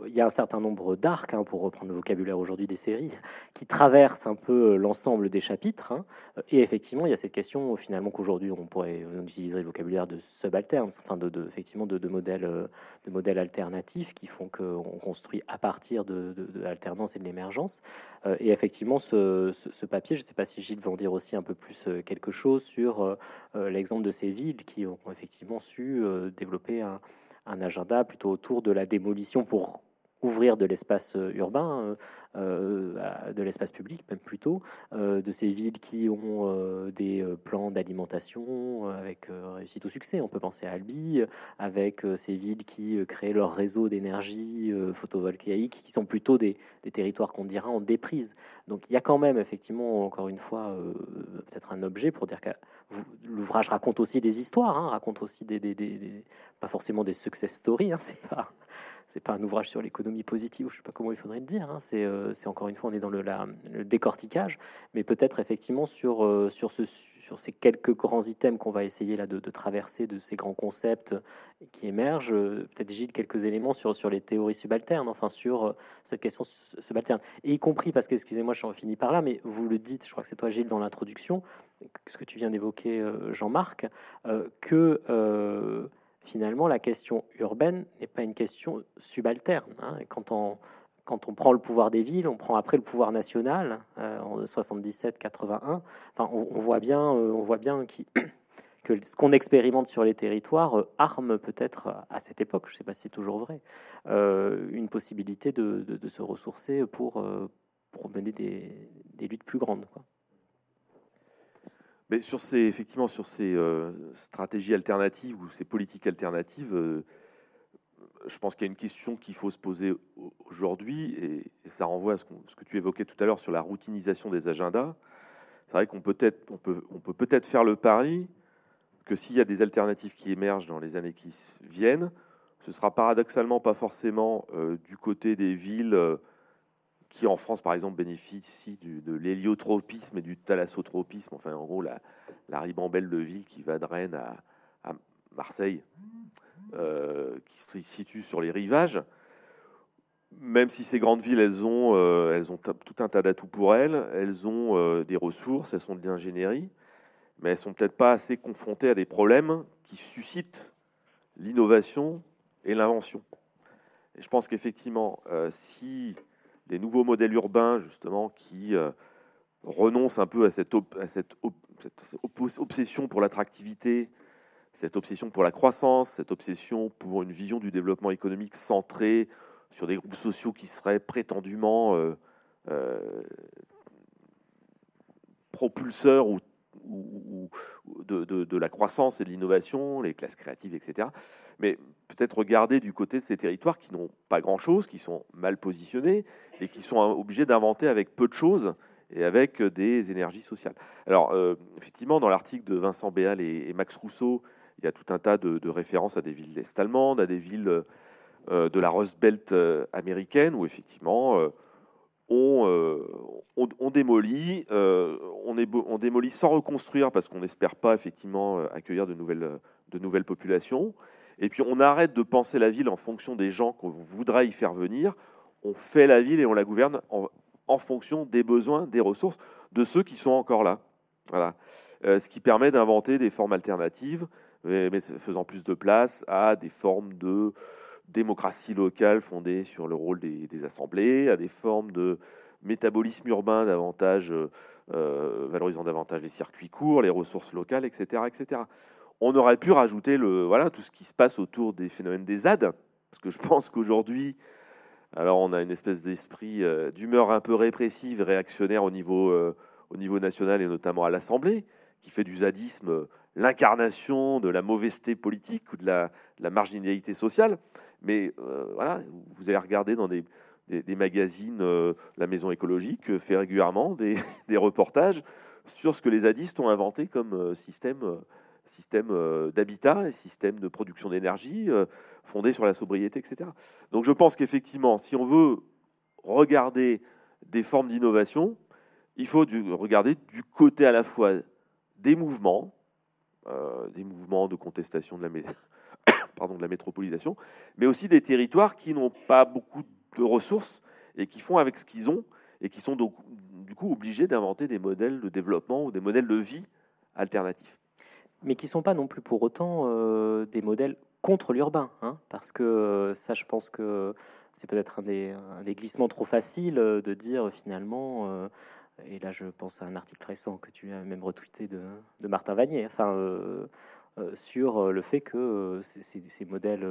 S1: y a un certain nombre d'arcs, hein, pour reprendre le vocabulaire aujourd'hui des séries, qui traversent un peu euh, l'ensemble des chapitres. Hein. et effectivement, il y a cette question, finalement, qu'aujourd'hui, on pourrait utiliser le vocabulaire de subalternes, enfin, de, de effectivement, de, de, modèles, euh, de modèles alternatifs qui font qu'on construit à partir de, l'alternance et de l'émergence. Euh, et effectivement, ce, papier, je ne sais pas si Gilles veut en dire aussi un peu plus euh, quelque chose sur l'exemple de ces villes qui ont effectivement su euh, développer un, un, agenda plutôt autour de la démolition pour ouvrir de l'espace euh, urbain, euh, de l'espace public même plutôt, de ces villes qui ont des plans d'alimentation avec réussite ou succès. On peut penser à Albi, avec ces villes qui créent leur réseau d'énergie photovoltaïque, qui sont plutôt des, territoires qu'on dira en déprise. Donc il y a quand même effectivement, encore une fois, peut-être un objet pour dire que l'ouvrage raconte aussi des histoires, hein, raconte aussi des, pas forcément des success stories, hein, c'est pas c'est pas un ouvrage sur l'économie positive, je sais pas comment il faudrait le dire. Hein. Euh, c'est encore une fois, on est dans le, le décortiquage, mais peut-être effectivement sur, euh, sur, ce, sur ces quelques grands items qu'on va essayer là de, traverser, de ces grands concepts qui émergent. Euh, peut-être Gilles quelques éléments sur, sur les théories subalternes, enfin sur cette question subalterne, et y compris parce que, excusez-moi, je finis par là, mais vous le dites, je crois que c'est toi Gilles dans l'introduction, ce que tu viens d'évoquer, Jean-Marc, que finalement, la question urbaine n'est pas une question subalterne. Hein. quand, on, quand on prend le pouvoir des villes, on prend après le pouvoir national euh, en 77-81. Enfin, on, voit bien, euh, on voit bien (coughs) que ce qu'on expérimente sur les territoires euh, arme peut-être à cette époque, je ne sais pas si c'est toujours vrai, une possibilité de, de, se ressourcer pour, pour mener des, des luttes plus grandes.
S3: Mais sur ces, effectivement, sur ces euh, stratégies alternatives ou ces politiques alternatives, euh, je pense qu'il y a une question qu'il faut se poser aujourd'hui, et, ça renvoie à ce, que tu évoquais tout à l'heure sur la routinisation des agendas. C'est vrai qu'on peut, peut-être faire le pari que s'il y a des alternatives qui émergent dans les années qui viennent, ce sera paradoxalement pas forcément euh, du côté des villes qui en France, par exemple, bénéficie du, de l'héliotropisme et du thalassotropisme, enfin en gros la, la ribambelle de ville qui va de Rennes à, Marseille, euh, qui se situe sur les rivages. Même si ces grandes villes, elles ont, euh, elles ont tout un tas d'atouts pour elles, elles ont euh, des ressources, elles sont de l'ingénierie, mais elles sont peut-être pas assez confrontées à des problèmes qui suscitent l'innovation et l'invention. Et je pense qu'effectivement, si des nouveaux modèles urbains, justement, qui euh, renoncent un peu à cette, obsession pour l'attractivité, cette obsession pour la croissance, cette obsession pour une vision du développement économique centrée sur des groupes sociaux qui seraient prétendument euh, euh, propulseurs ou, de, la croissance et de l'innovation, les classes créatives, etc. Mais peut-être regarder du côté de ces territoires qui n'ont pas grand-chose, qui sont mal positionnés et qui sont obligés d'inventer avec peu de choses et avec des énergies sociales. Alors, euh, effectivement, dans l'article de Vincent Béal et, Max Rousseau, il y a tout un tas de, références à des villes est allemandes, à des villes euh, de la Rust Belt euh, américaine, où effectivement on, on, démolit, on, est, on, démolit sans reconstruire parce qu'on n'espère pas effectivement accueillir de nouvelles, de nouvelles populations. Et puis on arrête de penser la ville en fonction des gens qu'on voudra y faire venir. On fait la ville et on la gouverne en, fonction des besoins, des ressources de ceux qui sont encore là. Voilà. Euh, ce qui permet d'inventer des formes alternatives, mais faisant plus de place à des formes de démocratie locale fondée sur le rôle des, assemblées, à des formes de métabolisme urbain davantage euh, valorisant davantage les circuits courts, les ressources locales, etc., etc. On aurait pu rajouter le voilà tout ce qui se passe autour des phénomènes des ZAD, parce que je pense qu'aujourd'hui alors on a une espèce d'esprit euh, d'humeur un peu répressive, réactionnaire au niveau, euh, au niveau national et notamment à l'Assemblée, qui fait du zadisme euh, l'incarnation de la mauvaiseté politique ou de la, marginalité sociale. Mais voilà, vous allez regarder dans des, magazines, La Maison écologique fait régulièrement (laughs) des, reportages sur ce que les zadistes ont inventé comme système système euh, d'habitat, système de production d'énergie euh, fondé sur la sobriété, etc. Donc je pense qu'effectivement, si on veut regarder des formes d'innovation, il faut regarder du côté à la fois des mouvements, euh, des mouvements de contestation (coughs) de la, métropolisation, mais aussi des territoires qui n'ont pas beaucoup de ressources et qui font avec ce qu'ils ont et qui sont donc du coup obligés d'inventer des modèles de développement ou des modèles de vie alternatifs.
S1: Mais qui ne sont pas non plus pour autant euh, des modèles contre l'urbain, hein, parce que euh, ça, je pense que c'est peut-être un des, glissements trop faciles de dire finalement, et là je pense à un article récent que tu as même retweeté de, Martin Vanier, enfin, sur le fait que ces, modèles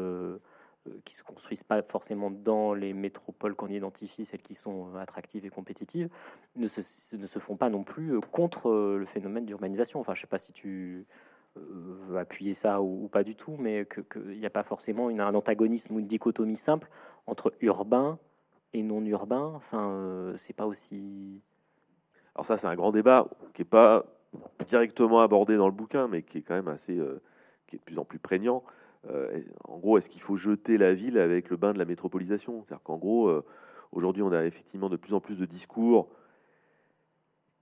S1: qui se construisent pas forcément dans les métropoles qu'on identifie, celles qui sont attractives et compétitives, ne se, font pas non plus contre le phénomène d'urbanisation. Enfin, je sais pas si tu euh, appuyer ça ou, pas du tout, mais qu'il n'y a pas forcément un antagonisme ou une dichotomie simple entre urbain et non urbain. Enfin, euh, c'est pas aussi.
S3: Alors ça, c'est un grand débat qui n'est pas directement abordé dans le bouquin, mais qui est quand même assez, euh, qui est de plus en plus prégnant. en gros, est-ce qu'il faut jeter la ville avec le bain de la métropolisation? C'est-à-dire qu'en gros, aujourd'hui, on a effectivement de plus en plus de discours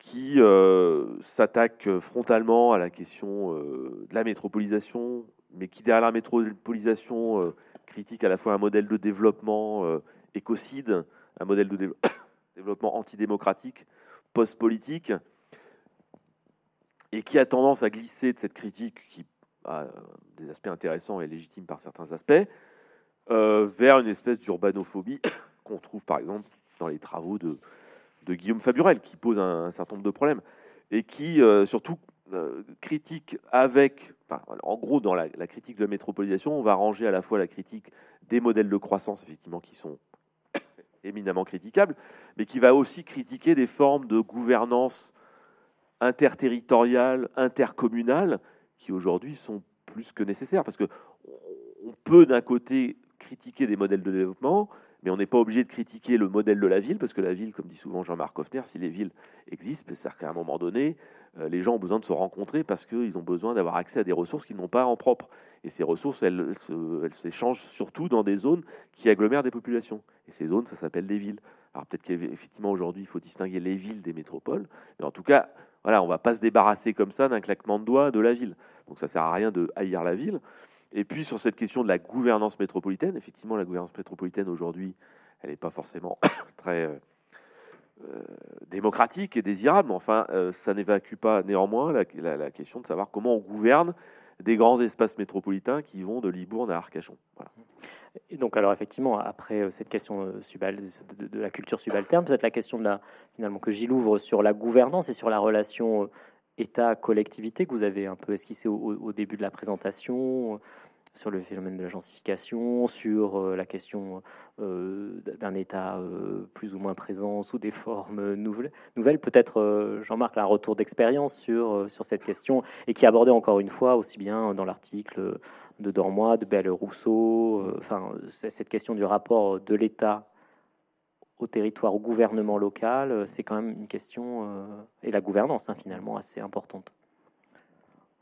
S3: qui euh, s'attaque frontalement à la question euh, de la métropolisation, mais qui derrière la métropolisation euh, critique à la fois un modèle de développement écocide, un modèle de (coughs) développement antidémocratique, post-politique, et qui a tendance à glisser de cette critique qui a des aspects intéressants et légitimes par certains aspects, vers une espèce d'urbanophobie (coughs) qu'on trouve par exemple dans les travaux de de Guillaume Faburel, qui pose un, certain nombre de problèmes, et qui euh, surtout euh, critique avec, en gros, dans la, critique de la métropolisation, on va ranger à la fois la critique des modèles de croissance, effectivement, qui sont éminemment critiquables, mais qui va aussi critiquer des formes de gouvernance interterritoriale, intercommunale, qui aujourd'hui sont plus que nécessaires, parce que on peut d'un côté critiquer des modèles de développement, mais on n'est pas obligé de critiquer le modèle de la ville, parce que la ville, comme dit souvent Jean-Marc Hoffner, si les villes existent, c'est-à-dire qu'à un moment donné, euh, les gens ont besoin de se rencontrer parce qu'ils ont besoin d'avoir accès à des ressources qu'ils n'ont pas en propre. Et ces ressources, elles, s'échangent surtout dans des zones qui agglomèrent des populations. Et ces zones, ça s'appelle des villes. Alors peut-être qu'effectivement aujourd'hui, il faut distinguer les villes des métropoles, mais en tout cas, voilà, on ne va pas se débarrasser comme ça d'un claquement de doigts de la ville. Donc ça ne sert à rien de haïr la ville. Et puis sur cette question de la gouvernance métropolitaine, effectivement, la gouvernance métropolitaine aujourd'hui, elle n'est pas forcément (coughs) très euh, euh, démocratique et désirable, mais enfin, euh, ça n'évacue pas néanmoins la, question de savoir comment on gouverne des grands espaces métropolitains qui vont de Libourne à Arcachon.
S1: Et donc, alors effectivement, après cette question de, de, la culture subalterne, peut-être la question de la, finalement que Gilles ouvre sur la gouvernance et sur la relation État-collectivité que vous avez un peu esquissé au, début de la présentation, sur le phénomène de la gensification, sur euh, la question euh, d'un État euh, plus ou moins présent sous des formes nouvelles. nouvelles. Peut-être, Jean-Marc, un retour d'expérience sur, sur cette question et qui abordait encore une fois aussi bien dans l'article de Dormois, de Belle Rousseau, enfin, cette question du rapport de l'État au territoire, au gouvernement local, c'est quand même une question, et la gouvernance hein, finalement, assez importante.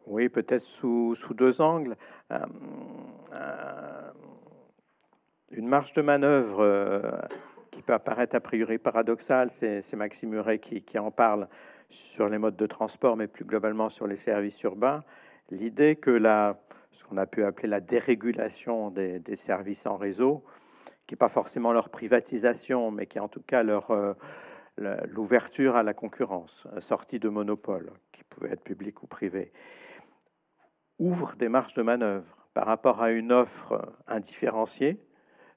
S2: Oui, peut-être sous, sous, deux angles. Euh, euh, une marge de manœuvre euh, qui peut apparaître a priori paradoxale, c'est Maxime Muret qui, en parle sur les modes de transport, mais plus globalement sur les services urbains. L'idée que la, ce qu'on a pu appeler la dérégulation des services en réseau, qui n'est pas forcément leur privatisation, mais qui est en tout cas leur l'ouverture à la concurrence, sortie de monopole, qui pouvait être public ou privé, ouvre des marges de manœuvre par rapport à une offre indifférenciée.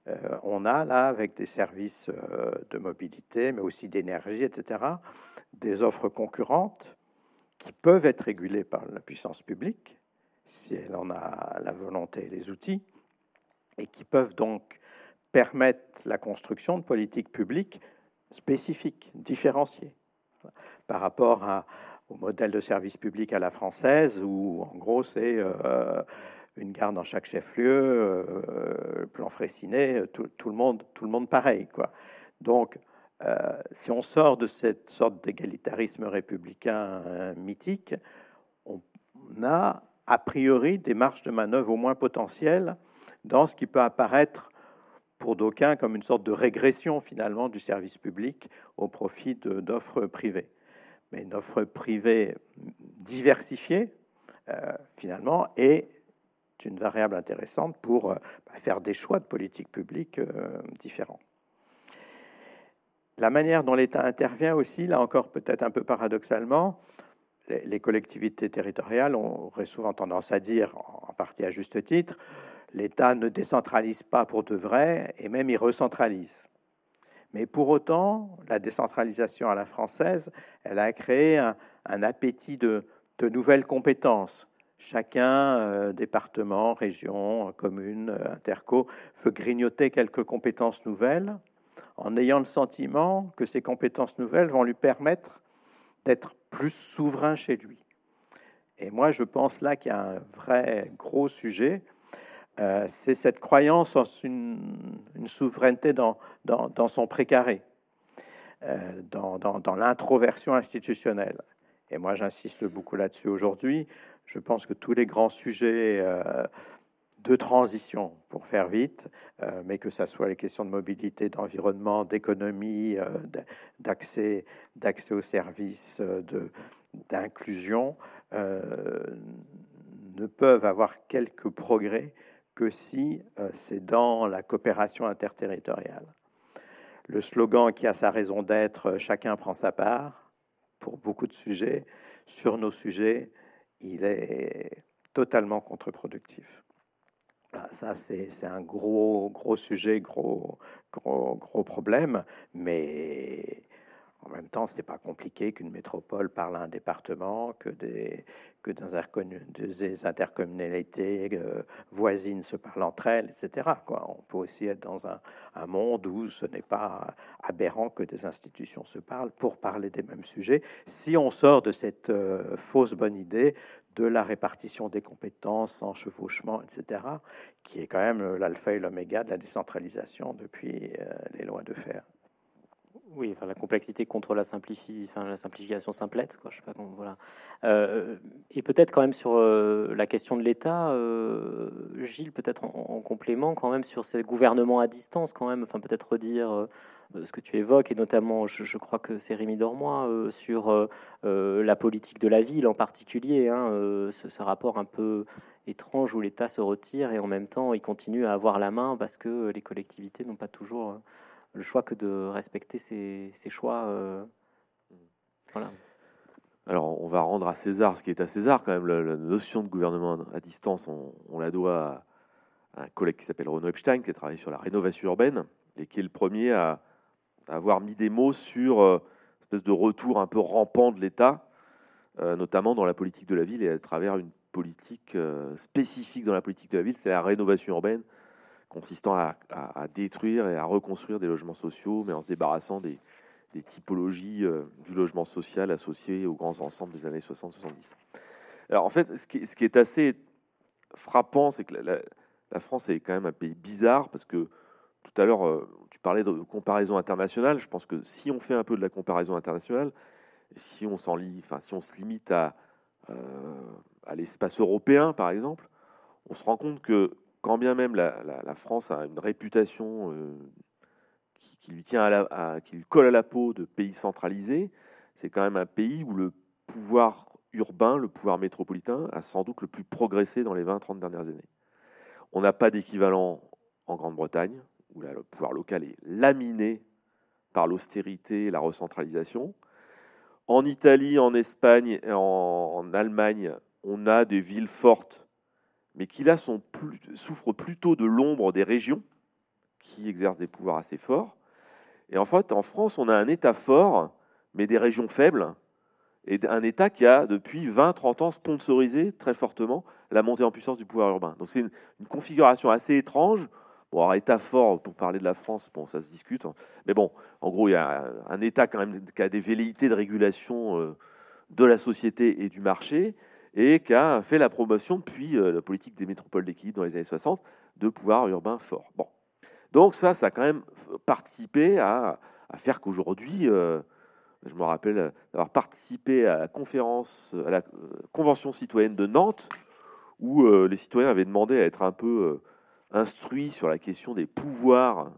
S2: Euh, on a là, avec des services euh, de mobilité, mais aussi d'énergie, etc., des offres concurrentes qui peuvent être régulées par la puissance publique, si elle en a la volonté et les outils, et qui peuvent donc permettre la construction de politiques publiques spécifiques, différenciées, par rapport au modèle de service public à la française, où en gros c'est euh, une gare dans chaque chef-lieu, euh, plan Fraissinet, tout, tout, le monde, tout le monde pareil, quoi. Donc, euh, si on sort de cette sorte d'égalitarisme républicain mythique, on a a priori des marges de manœuvre au moins potentielles dans ce qui peut apparaître pour d'aucuns comme une sorte de régression finalement du service public au profit d'offres privées mais une offre privée diversifiée, euh, finalement, est une variable intéressante pour euh, bah, faire des choix de politique publique euh, différents. La manière dont l'État intervient aussi, là encore peut-être un peu paradoxalement, les, collectivités territoriales auraient souvent tendance à dire, en partie à juste titre, l'État ne décentralise pas pour de vrai et même il recentralise. Mais pour autant, la décentralisation à la française, elle a créé un, appétit de, nouvelles compétences. Chacun, euh, département, région, commune, interco, veut grignoter quelques compétences nouvelles en ayant le sentiment que ces compétences nouvelles vont lui permettre d'être plus souverain chez lui. Et moi, je pense là qu'il y a un vrai gros sujet euh, c'est cette croyance en une, souveraineté dans, son précaré, euh, dans, dans l'introversion institutionnelle. Et moi, j'insiste beaucoup là-dessus aujourd'hui. Je pense que tous les grands sujets euh, de transition, pour faire vite, mais que ce soit les questions de mobilité, d'environnement, d'économie, d'accès, d'accès aux services, d'inclusion, ne peuvent avoir quelques progrès que si euh, c'est dans la coopération interterritoriale. Le slogan qui a sa raison d'être, euh, chacun prend sa part, pour beaucoup de sujets, sur nos sujets, il est totalement contre-productif. Ça, c'est un gros, gros sujet, gros, gros, gros problème, mais en même temps, c'est pas compliqué qu'une métropole parle à un département, que des, que des intercommunalités euh, voisines se parlent entre elles, etc. On peut aussi être dans un, monde où ce n'est pas aberrant que des institutions se parlent pour parler des mêmes sujets. Si on sort de cette euh, fausse bonne idée de la répartition des compétences en chevauchement, etc., qui est quand même l'alpha et l'oméga de la décentralisation depuis euh, les lois de fer.
S1: Oui, enfin, la complexité contre la, enfin, la simplification simplette. Quoi, je sais pas comment, voilà. Euh, et peut-être quand même sur euh, la question de l'État, euh, Gilles, peut-être en, complément quand même sur ces gouvernements à distance, quand même, enfin peut-être redire ce que tu évoques, et notamment, je, crois que c'est Rémi Dormois, sur la politique de la ville en particulier, hein, ce, rapport un peu étrange où l'État se retire et en même temps il continue à avoir la main parce que les collectivités n'ont pas toujours le choix que de respecter ses, choix. Euh,
S3: voilà. Alors, on va rendre à César ce qui est à César, quand même. La, notion de gouvernement à distance, on, la doit à un collègue qui s'appelle Renaud Epstein, qui a travaillé sur la rénovation urbaine et qui est le premier à, avoir mis des mots sur euh, espèce de retour un peu rampant de l'État notamment dans la politique de la ville et à travers une politique spécifique dans la politique de la ville, c'est la rénovation urbaine, consistant à, détruire et à reconstruire des logements sociaux, mais en se débarrassant des, typologies du logement social associées aux grands ensembles des années 60-70. Alors en fait, ce qui, est assez frappant, c'est que la, France est quand même un pays bizarre, parce que tout à l'heure, tu parlais de comparaison internationale. Je pense que si on fait un peu de la comparaison internationale, si on enfin si on se limite à, à l'espace européen, par exemple, on se rend compte que quand bien même la, France a une réputation euh, qui, lui colle à la peau de pays centralisé, c'est quand même un pays où le pouvoir urbain, le pouvoir métropolitain, a sans doute le plus progressé dans les 20-30 dernières années. On n'a pas d'équivalent en Grande-Bretagne, où le pouvoir local est laminé par l'austérité et la recentralisation. En Italie, en Espagne, en Allemagne, on a des villes fortes, mais qui là souffrent plutôt de l'ombre des régions, qui exercent des pouvoirs assez forts. Et en fait, en France, on a un État fort, mais des régions faibles, et un État qui a, depuis 20-30 ans, sponsorisé très fortement la montée en puissance du pouvoir urbain. Donc c'est une, configuration assez étrange. Bon, alors, État fort, pour parler de la France, bon, ça se discute. Hein. Mais bon, en gros, il y a un État quand même qui a des velléités de régulation euh, de la société et du marché, et qui a fait la promotion depuis euh, la politique des métropoles d'équilibre dans les années 60 de pouvoir urbain fort. Bon. Donc ça, ça a quand même participé à, faire qu'aujourd'hui, euh, je me rappelle d'avoir participé à la conférence, à la euh, convention citoyenne de Nantes, où les citoyens avaient demandé à être un peu instruits sur la question des pouvoirs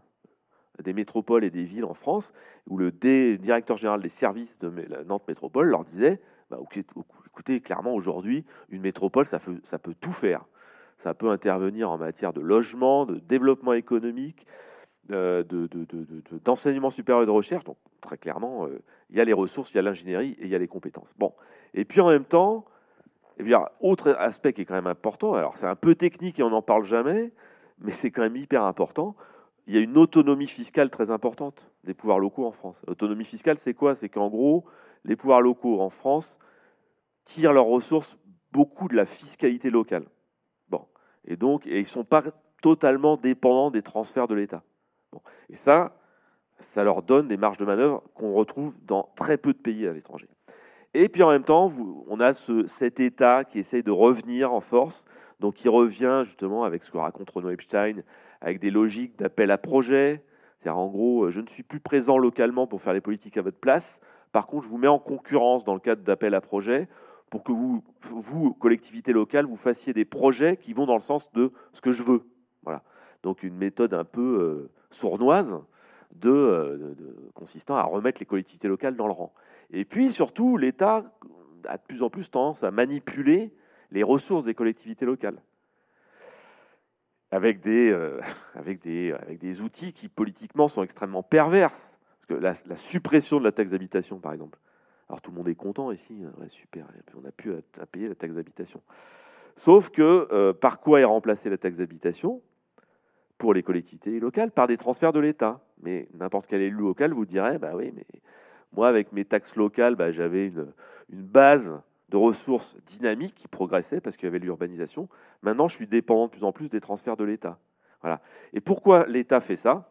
S3: des métropoles et des villes en France, où le directeur général des services de Nantes Métropole leur disait bah, écoutez, clairement, aujourd'hui, une métropole, ça, peut tout faire. Ça peut intervenir en matière de logement, de développement économique, euh, d'enseignement supérieur et de recherche. Donc, très clairement, euh, il y a les ressources, il y a l'ingénierie et il y a les compétences. Bon. Et puis, en même temps, eh bien, autre aspect qui est quand même important, alors c'est un peu technique et on n'en parle jamais, mais c'est quand même hyper important. Il y a une autonomie fiscale très importante des pouvoirs locaux en France. Autonomie fiscale, c'est quoi? C'est qu'en gros, les pouvoirs locaux en France tirent leurs ressources beaucoup de la fiscalité locale. Bon. Et donc, et ils ne sont pas totalement dépendants des transferts de l'État. Bon. Et ça, ça leur donne des marges de manœuvre qu'on retrouve dans très peu de pays à l'étranger. Et puis en même temps, vous, on a ce, cet État qui essaye de revenir en force, donc qui revient justement avec ce que raconte Renaud Epstein, avec des logiques d'appel à projet. C'est-à-dire en gros, je ne suis plus présent localement pour faire les politiques à votre place. Par contre, je vous mets en concurrence dans le cadre d'appel à projet pour que vous, vous, collectivité locale, vous fassiez des projets qui vont dans le sens de ce que je veux. Voilà. Donc une méthode un peu euh, sournoise euh, consistant à remettre les collectivités locales dans le rang. Et puis surtout, l'État a de plus en plus tendance à manipuler les ressources des collectivités locales avec des, euh, (laughs) avec des, avec des outils qui politiquement sont extrêmement perverses. Parce que la suppression de la taxe d'habitation, par exemple, alors tout le monde est content ici, ouais, super, on a pu à, payer la taxe d'habitation. Sauf que euh, par quoi est remplacée la taxe d'habitation? Pour les collectivités locales Par des transferts de l'État. Mais n'importe quel élu local vous dirait, bah oui, mais moi avec mes taxes locales, bah, j'avais une, base de ressources dynamiques qui progressaient parce qu'il y avait l'urbanisation. Maintenant, je suis dépendant de plus en plus des transferts de l'État. Voilà. Et pourquoi l'État fait ça?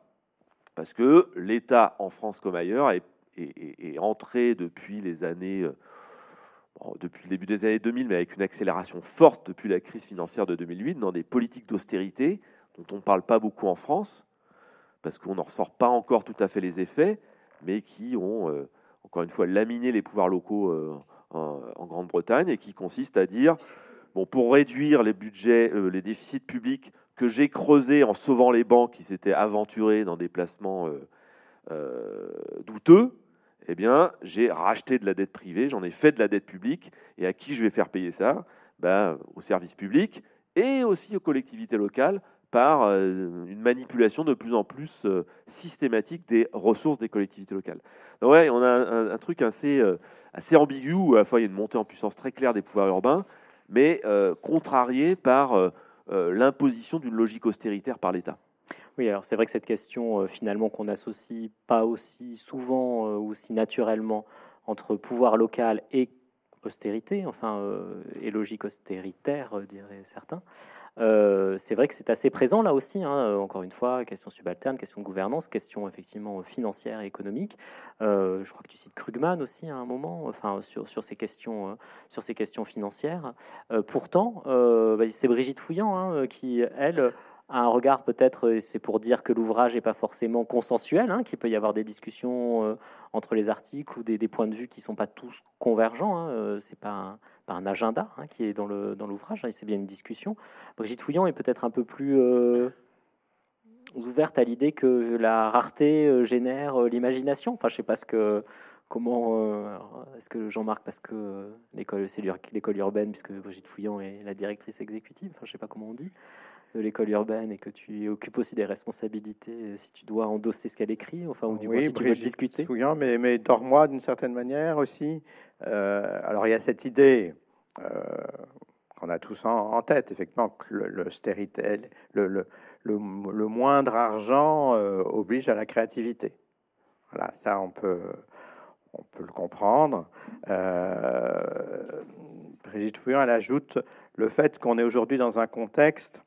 S3: Parce que l'État, en France comme ailleurs, est est, entré depuis les années, euh, depuis le début des années 2000, mais avec une accélération forte depuis la crise financière de 2008, dans des politiques d'austérité dont on ne parle pas beaucoup en France, parce qu'on n'en ressort pas encore tout à fait les effets, mais qui ont, euh, encore une fois, laminé les pouvoirs locaux euh, en, en Grande-Bretagne et qui consistent à dire, bon, pour réduire les budgets, les déficits publics que j'ai creusés en sauvant les banques qui s'étaient aventurées dans des placements douteux, eh bien, j'ai racheté de la dette privée, j'en ai fait de la dette publique, et à qui je vais faire payer ça? Ben, Aux services publics et aussi aux collectivités locales par euh, une manipulation de plus en plus euh, systématique des ressources des collectivités locales. Donc ouais, on a un, truc assez, euh, assez ambigu, où à la fois il y a une montée en puissance très claire des pouvoirs urbains, mais contrarié par l'imposition d'une logique austéritaire par l'État.
S1: Oui, alors c'est vrai que cette question, euh, finalement, qu'on associe pas aussi souvent, ou euh, aussi naturellement entre pouvoir local et austérité, enfin, et logique austéritaire, diraient certains. Euh, c'est vrai que c'est assez présent là aussi, hein, euh, encore une fois, question subalterne, question de gouvernance, question effectivement financière et économique. Euh, je crois que tu cites Krugman aussi à un moment, enfin sur, sur, ces, questions, sur ces questions financières. pourtant, bah, c'est Brigitte Fouillant hein, qui, elle, un regard peut-être, c'est pour dire que l'ouvrage n'est pas forcément consensuel, hein, qu'il peut y avoir des discussions euh, entre les articles ou des, points de vue qui ne sont pas tous convergents. Hein, euh, c'est pas, un, agenda hein, qui est dans l'ouvrage, c'est bien une discussion. Brigitte Fouillon est peut-être un peu plus euh, ouverte à l'idée que la rareté génère l'imagination. Enfin, je sais pas ce que comment est-ce que Jean-Marc parce que l'école c'est l'école urbaine puisque Brigitte Fouillon est la directrice exécutive enfin je sais pas comment on dit de l'école urbaine et que tu occupes aussi des responsabilités si tu dois endosser ce qu'elle écrit, enfin, ou du
S2: oui,
S1: si tu veux discuter.
S2: mais, mais dors-moi d'une certaine manière aussi. Euh, alors il y a cette idée euh, qu'on a tous en, tête, effectivement, que l'austérité, le, le, le, le, moindre argent euh, oblige à la créativité. Voilà, ça on peut, on peut le comprendre. Brigitte Fouillon, elle ajoute le fait qu'on est aujourd'hui dans un contexte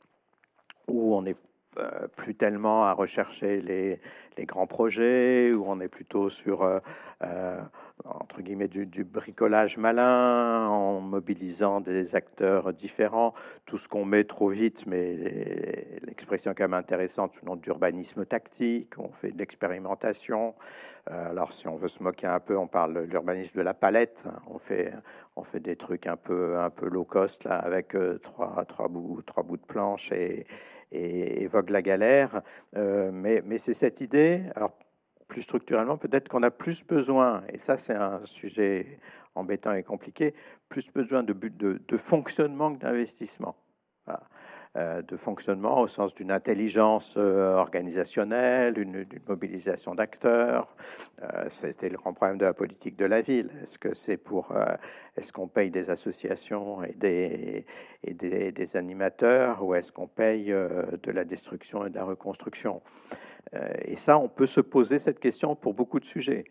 S2: où on n'est euh, plus tellement à rechercher les, grands projets, où on est plutôt sur, euh, euh, entre guillemets, du, bricolage malin, en mobilisant des acteurs différents, tout ce qu'on met trop vite, mais l'expression quand même intéressante, le nom d'urbanisme tactique, on fait de l'expérimentation. alors si on veut se moquer un peu, on parle de l'urbanisme de la palette, on fait, on fait des trucs un peu, un peu low cost, là, avec trois, trois, bouts, trois bouts de planche et et évoque la galère. Euh, mais, c'est cette idée, alors plus structurellement, peut-être qu'on a plus besoin, et ça c'est un sujet embêtant et compliqué, plus besoin de, de, fonctionnement que d'investissement. De fonctionnement au sens d'une intelligence euh, organisationnelle, d'une mobilisation d'acteurs. Euh, c'était le grand problème de la politique de la ville. Est-ce que c'est pour, est-ce qu'on paye des associations et des, des, animateurs ou est-ce qu'on paye de la destruction et de la reconstruction? Et ça, on peut se poser cette question pour beaucoup de sujets.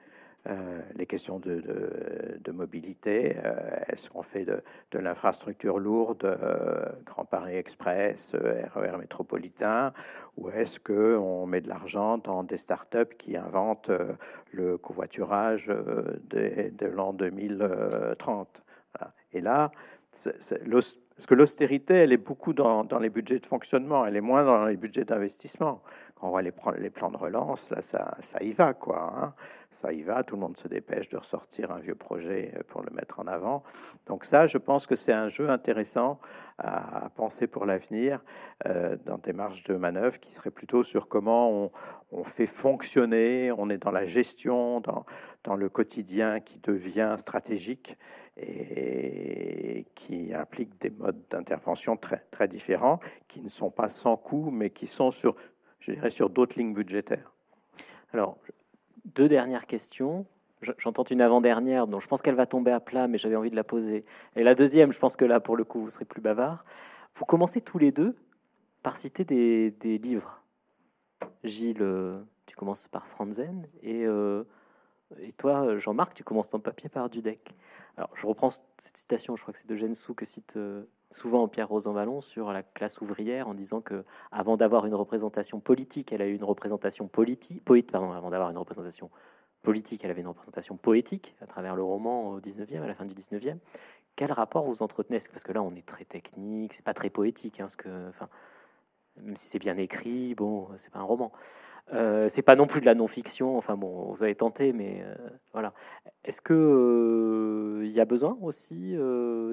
S2: Euh, les questions de, mobilité. Euh, est-ce qu'on fait de, l'infrastructure lourde, euh, Grand Paris Express, RER e métropolitain, ou est-ce qu'on met de l'argent dans des startups qui inventent le covoiturage de, l'an 2030 Et là, parce que l'austérité, elle est beaucoup dans, les budgets de fonctionnement, elle est moins dans les budgets d'investissement. Quand on voit les, les, plans de relance, là, ça, ça y va, quoi. Hein ça y va, tout le monde se dépêche de ressortir un vieux projet pour le mettre en avant. Donc ça, je pense que c'est un jeu intéressant à, penser pour l'avenir euh, dans des marges de manœuvre qui seraient plutôt sur comment on, fait fonctionner, on est dans la gestion, dans, dans le quotidien qui devient stratégique et qui implique des modes d'intervention très, très différents, qui ne sont pas sans coût, mais qui sont sur, je dirais, sur d'autres lignes budgétaires.
S1: Alors, deux dernières questions. J'entends une avant-dernière, dont je pense qu'elle va tomber à plat, mais j'avais envie de la poser. Et la deuxième, je pense que là, pour le coup, vous serez plus bavard. Vous commencez tous les deux par citer des, livres. Gilles, euh, tu commences par Franzen, et, euh, et toi, Jean-Marc, tu commences ton papier par Dudek. Alors, je reprends cette citation, je crois que c'est de Gensou que cite euh, souvent Pierre Rosanvallon sur la classe ouvrière en disant que avant d'avoir une représentation politique, elle a eu une représentation politique, avant d'avoir une représentation politique, elle avait une représentation poétique à travers le roman au 19e, à la fin du 19e. Quel rapport vous entretenez? Parce que là, on est très technique, c'est pas très poétique, hein, enfin, même si c'est bien écrit, bon, c'est pas un roman. Euh, c'est pas non plus de la non-fiction. Enfin bon, vous avez tenté, mais euh, voilà. Est-ce que euh, il y a besoin aussi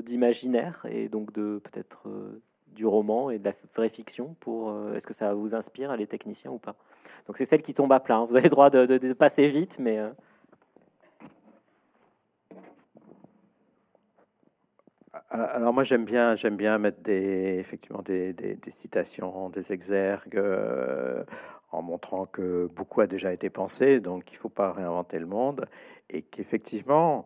S1: d'imaginaire et donc de peut-être du roman et de la vraie fiction pour Est-ce que ça vous inspire les techniciens ou pas? Donc c'est celle qui tombe à plat. Vous avez le droit de, passer vite, mais
S2: alors moi j'aime bien j'aime bien mettre des effectivement des, des, des citations, des exergues en montrant que beaucoup a déjà été pensé, donc il ne faut pas réinventer le monde, et qu'effectivement,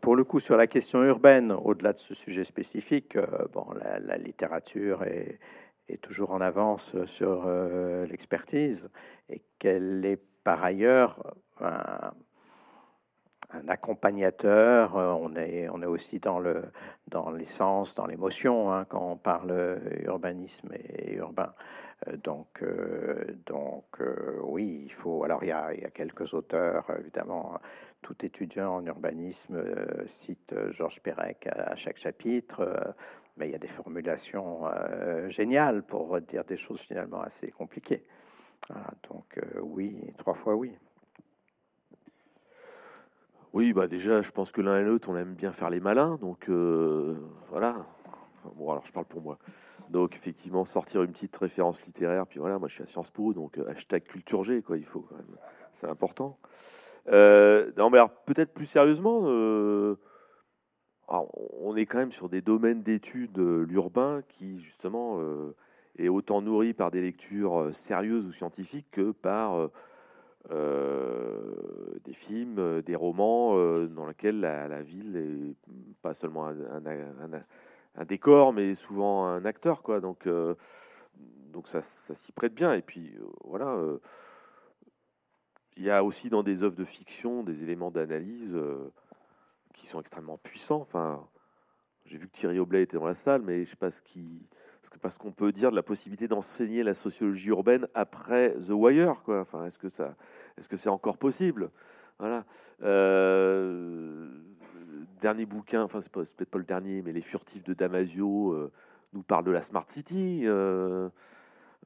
S2: pour le coup, sur la question urbaine, au-delà de ce sujet spécifique, euh, bon, la, littérature est, toujours en avance sur euh, l'expertise, et qu'elle est par ailleurs un, accompagnateur. On est, on est aussi dans le dans l'essence, dans l'émotion hein, quand on parle urbanisme et urbain. Donc, donc oui, il faut. Alors, il y, a, quelques auteurs, évidemment. Tout étudiant en urbanisme cite Georges Perec à, chaque chapitre mais il y a des formulations euh, géniales pour dire des choses finalement assez compliquées. donc euh, oui, trois fois oui.
S3: Oui, bah déjà, je pense que l'un et l'autre, on aime bien faire les malins, donc euh, voilà. Bon, alors je parle pour moi. Donc effectivement, sortir une petite référence littéraire, puis voilà, moi je suis à Sciences Po, donc hashtag culture G, quoi, il faut quand même, c'est important. non, mais alors peut-être plus sérieusement, on est quand même sur des domaines d'études, euh, l'urbain, qui justement euh, est autant nourri par des lectures euh, sérieuses ou scientifiques que par des films, des romans dans lesquels la, ville est pas seulement un, décor, mais souvent un acteur, quoi. Donc, donc ça, s'y prête bien. Et puis voilà, il y a aussi dans des œuvres de fiction des éléments d'analyse qui sont extrêmement puissants. Enfin, j'ai vu que Thierry Oblet était dans la salle, mais je sais pas ce qui, ce qu'on peut dire de la possibilité d'enseigner la sociologie urbaine après The Wire, quoi. Enfin, est-ce que ça, est-ce que c'est encore possible? Voilà. Euh, dernier bouquin, enfin c'est, peut-être pas le dernier, mais Les Furtifs de Damasio euh, nous parle de la Smart City. Euh,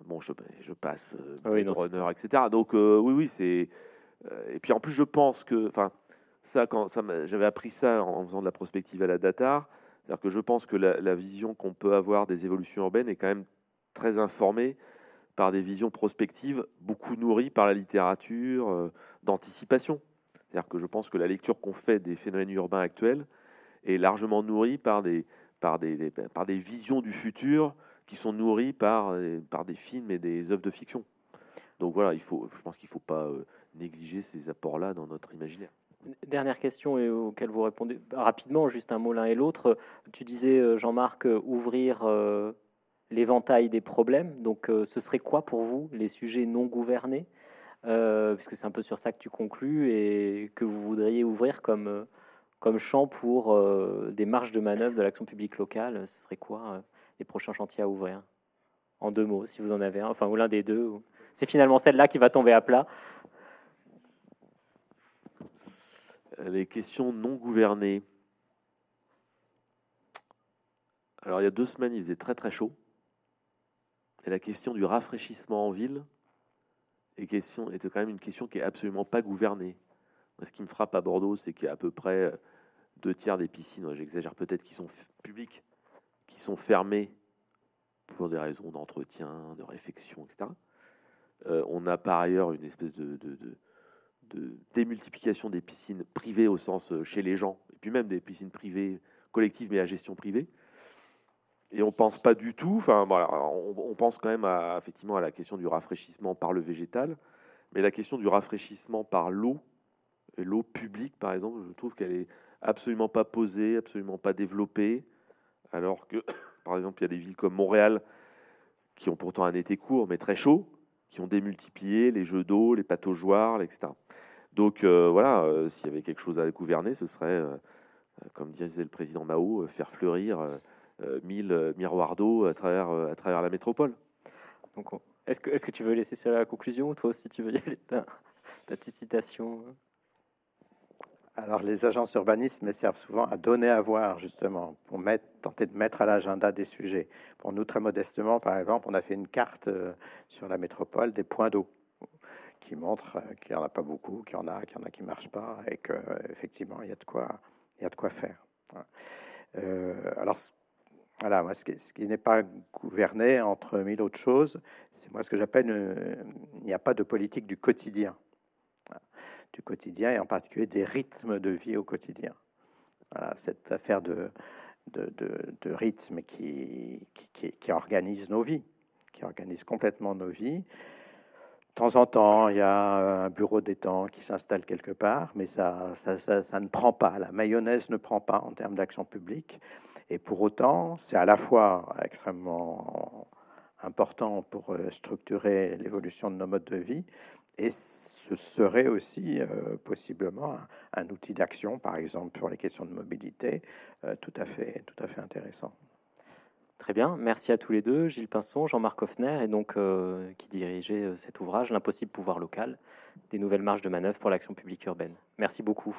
S3: bon, je, je passe, ah oui, Runner, etc. Donc oui, oui, c'est. et puis en plus, je pense que, enfin ça, quand ça, j'avais appris ça en faisant de la prospective à la Datar, c'est-à-dire que je pense que la, vision qu'on peut avoir des évolutions urbaines est quand même très informée par des visions prospectives, beaucoup nourries par la littérature euh, d'anticipation. C'est-à-dire que je pense que la lecture qu'on fait des phénomènes urbains actuels est largement nourrie par des, par des, par des visions du futur qui sont nourries par, par des films et des œuvres de fiction. Donc voilà, il faut, je pense qu'il ne faut pas euh, négliger ces apports-là dans notre imaginaire.
S1: Dernière question et auquel vous répondez rapidement, juste un mot l'un et l'autre. Tu disais, euh, Jean-Marc, euh, ouvrir euh, l'éventail des problèmes. Donc, ce serait quoi pour vous les sujets non gouvernés? Puisque c'est un peu sur ça que tu conclus et que vous voudriez ouvrir comme, comme champ pour des marges de manœuvre de l'action publique locale. Ce serait quoi les prochains chantiers à ouvrir? En deux mots, si vous en avez un, enfin, ou l'un des deux. C'est finalement celle-là qui va tomber à plat.
S3: les questions non gouvernées. Alors il y a deux semaines, il faisait très très chaud. Et la question du rafraîchissement en ville est, quand même une question qui est absolument pas gouvernée. ce qui me frappe à Bordeaux, c'est qu'il y a à peu près euh, deux tiers des piscines, j'exagère peut-être, qui sont publiques, qui sont fermées pour des raisons d'entretien, de réfection, etc. Euh, on a par ailleurs une espèce de de démultiplication des piscines privées au sens euh, chez les gens, et puis même des piscines privées collectives mais à gestion privée. Et on pense pas du tout, enfin on, pense quand même à, effectivement à la question du rafraîchissement par le végétal, mais la question du rafraîchissement par l'eau, l'eau publique par exemple, je trouve qu'elle est absolument pas posée, absolument pas développée, alors que (coughs) par exemple il y a des villes comme Montréal qui ont pourtant un été court mais très chaud, qui ont démultiplié les jeux d'eau, les pataugeoires, etc. Donc euh, voilà, euh, s'il y avait quelque chose à gouverner, ce serait, euh, comme disait le président Mao, faire fleurir mille miroirs d'eau à travers, à travers la métropole.
S1: Donc, est-ce que, est que tu veux laisser sur la conclusion, toi aussi tu veux y aller, ta, ta petite citation
S2: alors, les agences urbanisme servent souvent à donner à voir, justement, pour mettre, tenter de mettre à l'agenda des sujets. Pour nous, très modestement, par exemple, on a fait une carte euh, sur la métropole des points d'eau qui montre euh, qu'il n'y en a pas beaucoup, qu'il y en a, qu'il y en a qui ne marchent pas, et qu'effectivement, il y a de quoi, il y a de quoi faire. Euh, alors, voilà, moi, ce qui, n'est pas gouverné entre mille autres choses, c'est moi ce que j'appelle, il n'y a pas de politique du quotidien du quotidien et en particulier des rythmes de vie au quotidien. cette affaire de, de, de, rythme qui, qui, qui, organise nos vies, qui organise complètement nos vies. De temps en temps, il y a un bureau d'étang qui s'installe quelque part, mais ça, ça, ça, ne prend pas. La mayonnaise ne prend pas en termes d'action publique. Et pour autant, c'est à la fois extrêmement important pour euh, structurer l'évolution de nos modes de vie, et ce serait aussi possiblement un, outil d'action, par exemple pour les questions de mobilité, tout, à fait, tout à fait intéressant.
S1: Très bien, merci à tous les deux, Gilles Pinson, Jean-Marc Hoffner, et donc qui dirigeait cet ouvrage, L'impossible pouvoir local, des nouvelles marges de manœuvre pour l'action publique urbaine. Merci beaucoup.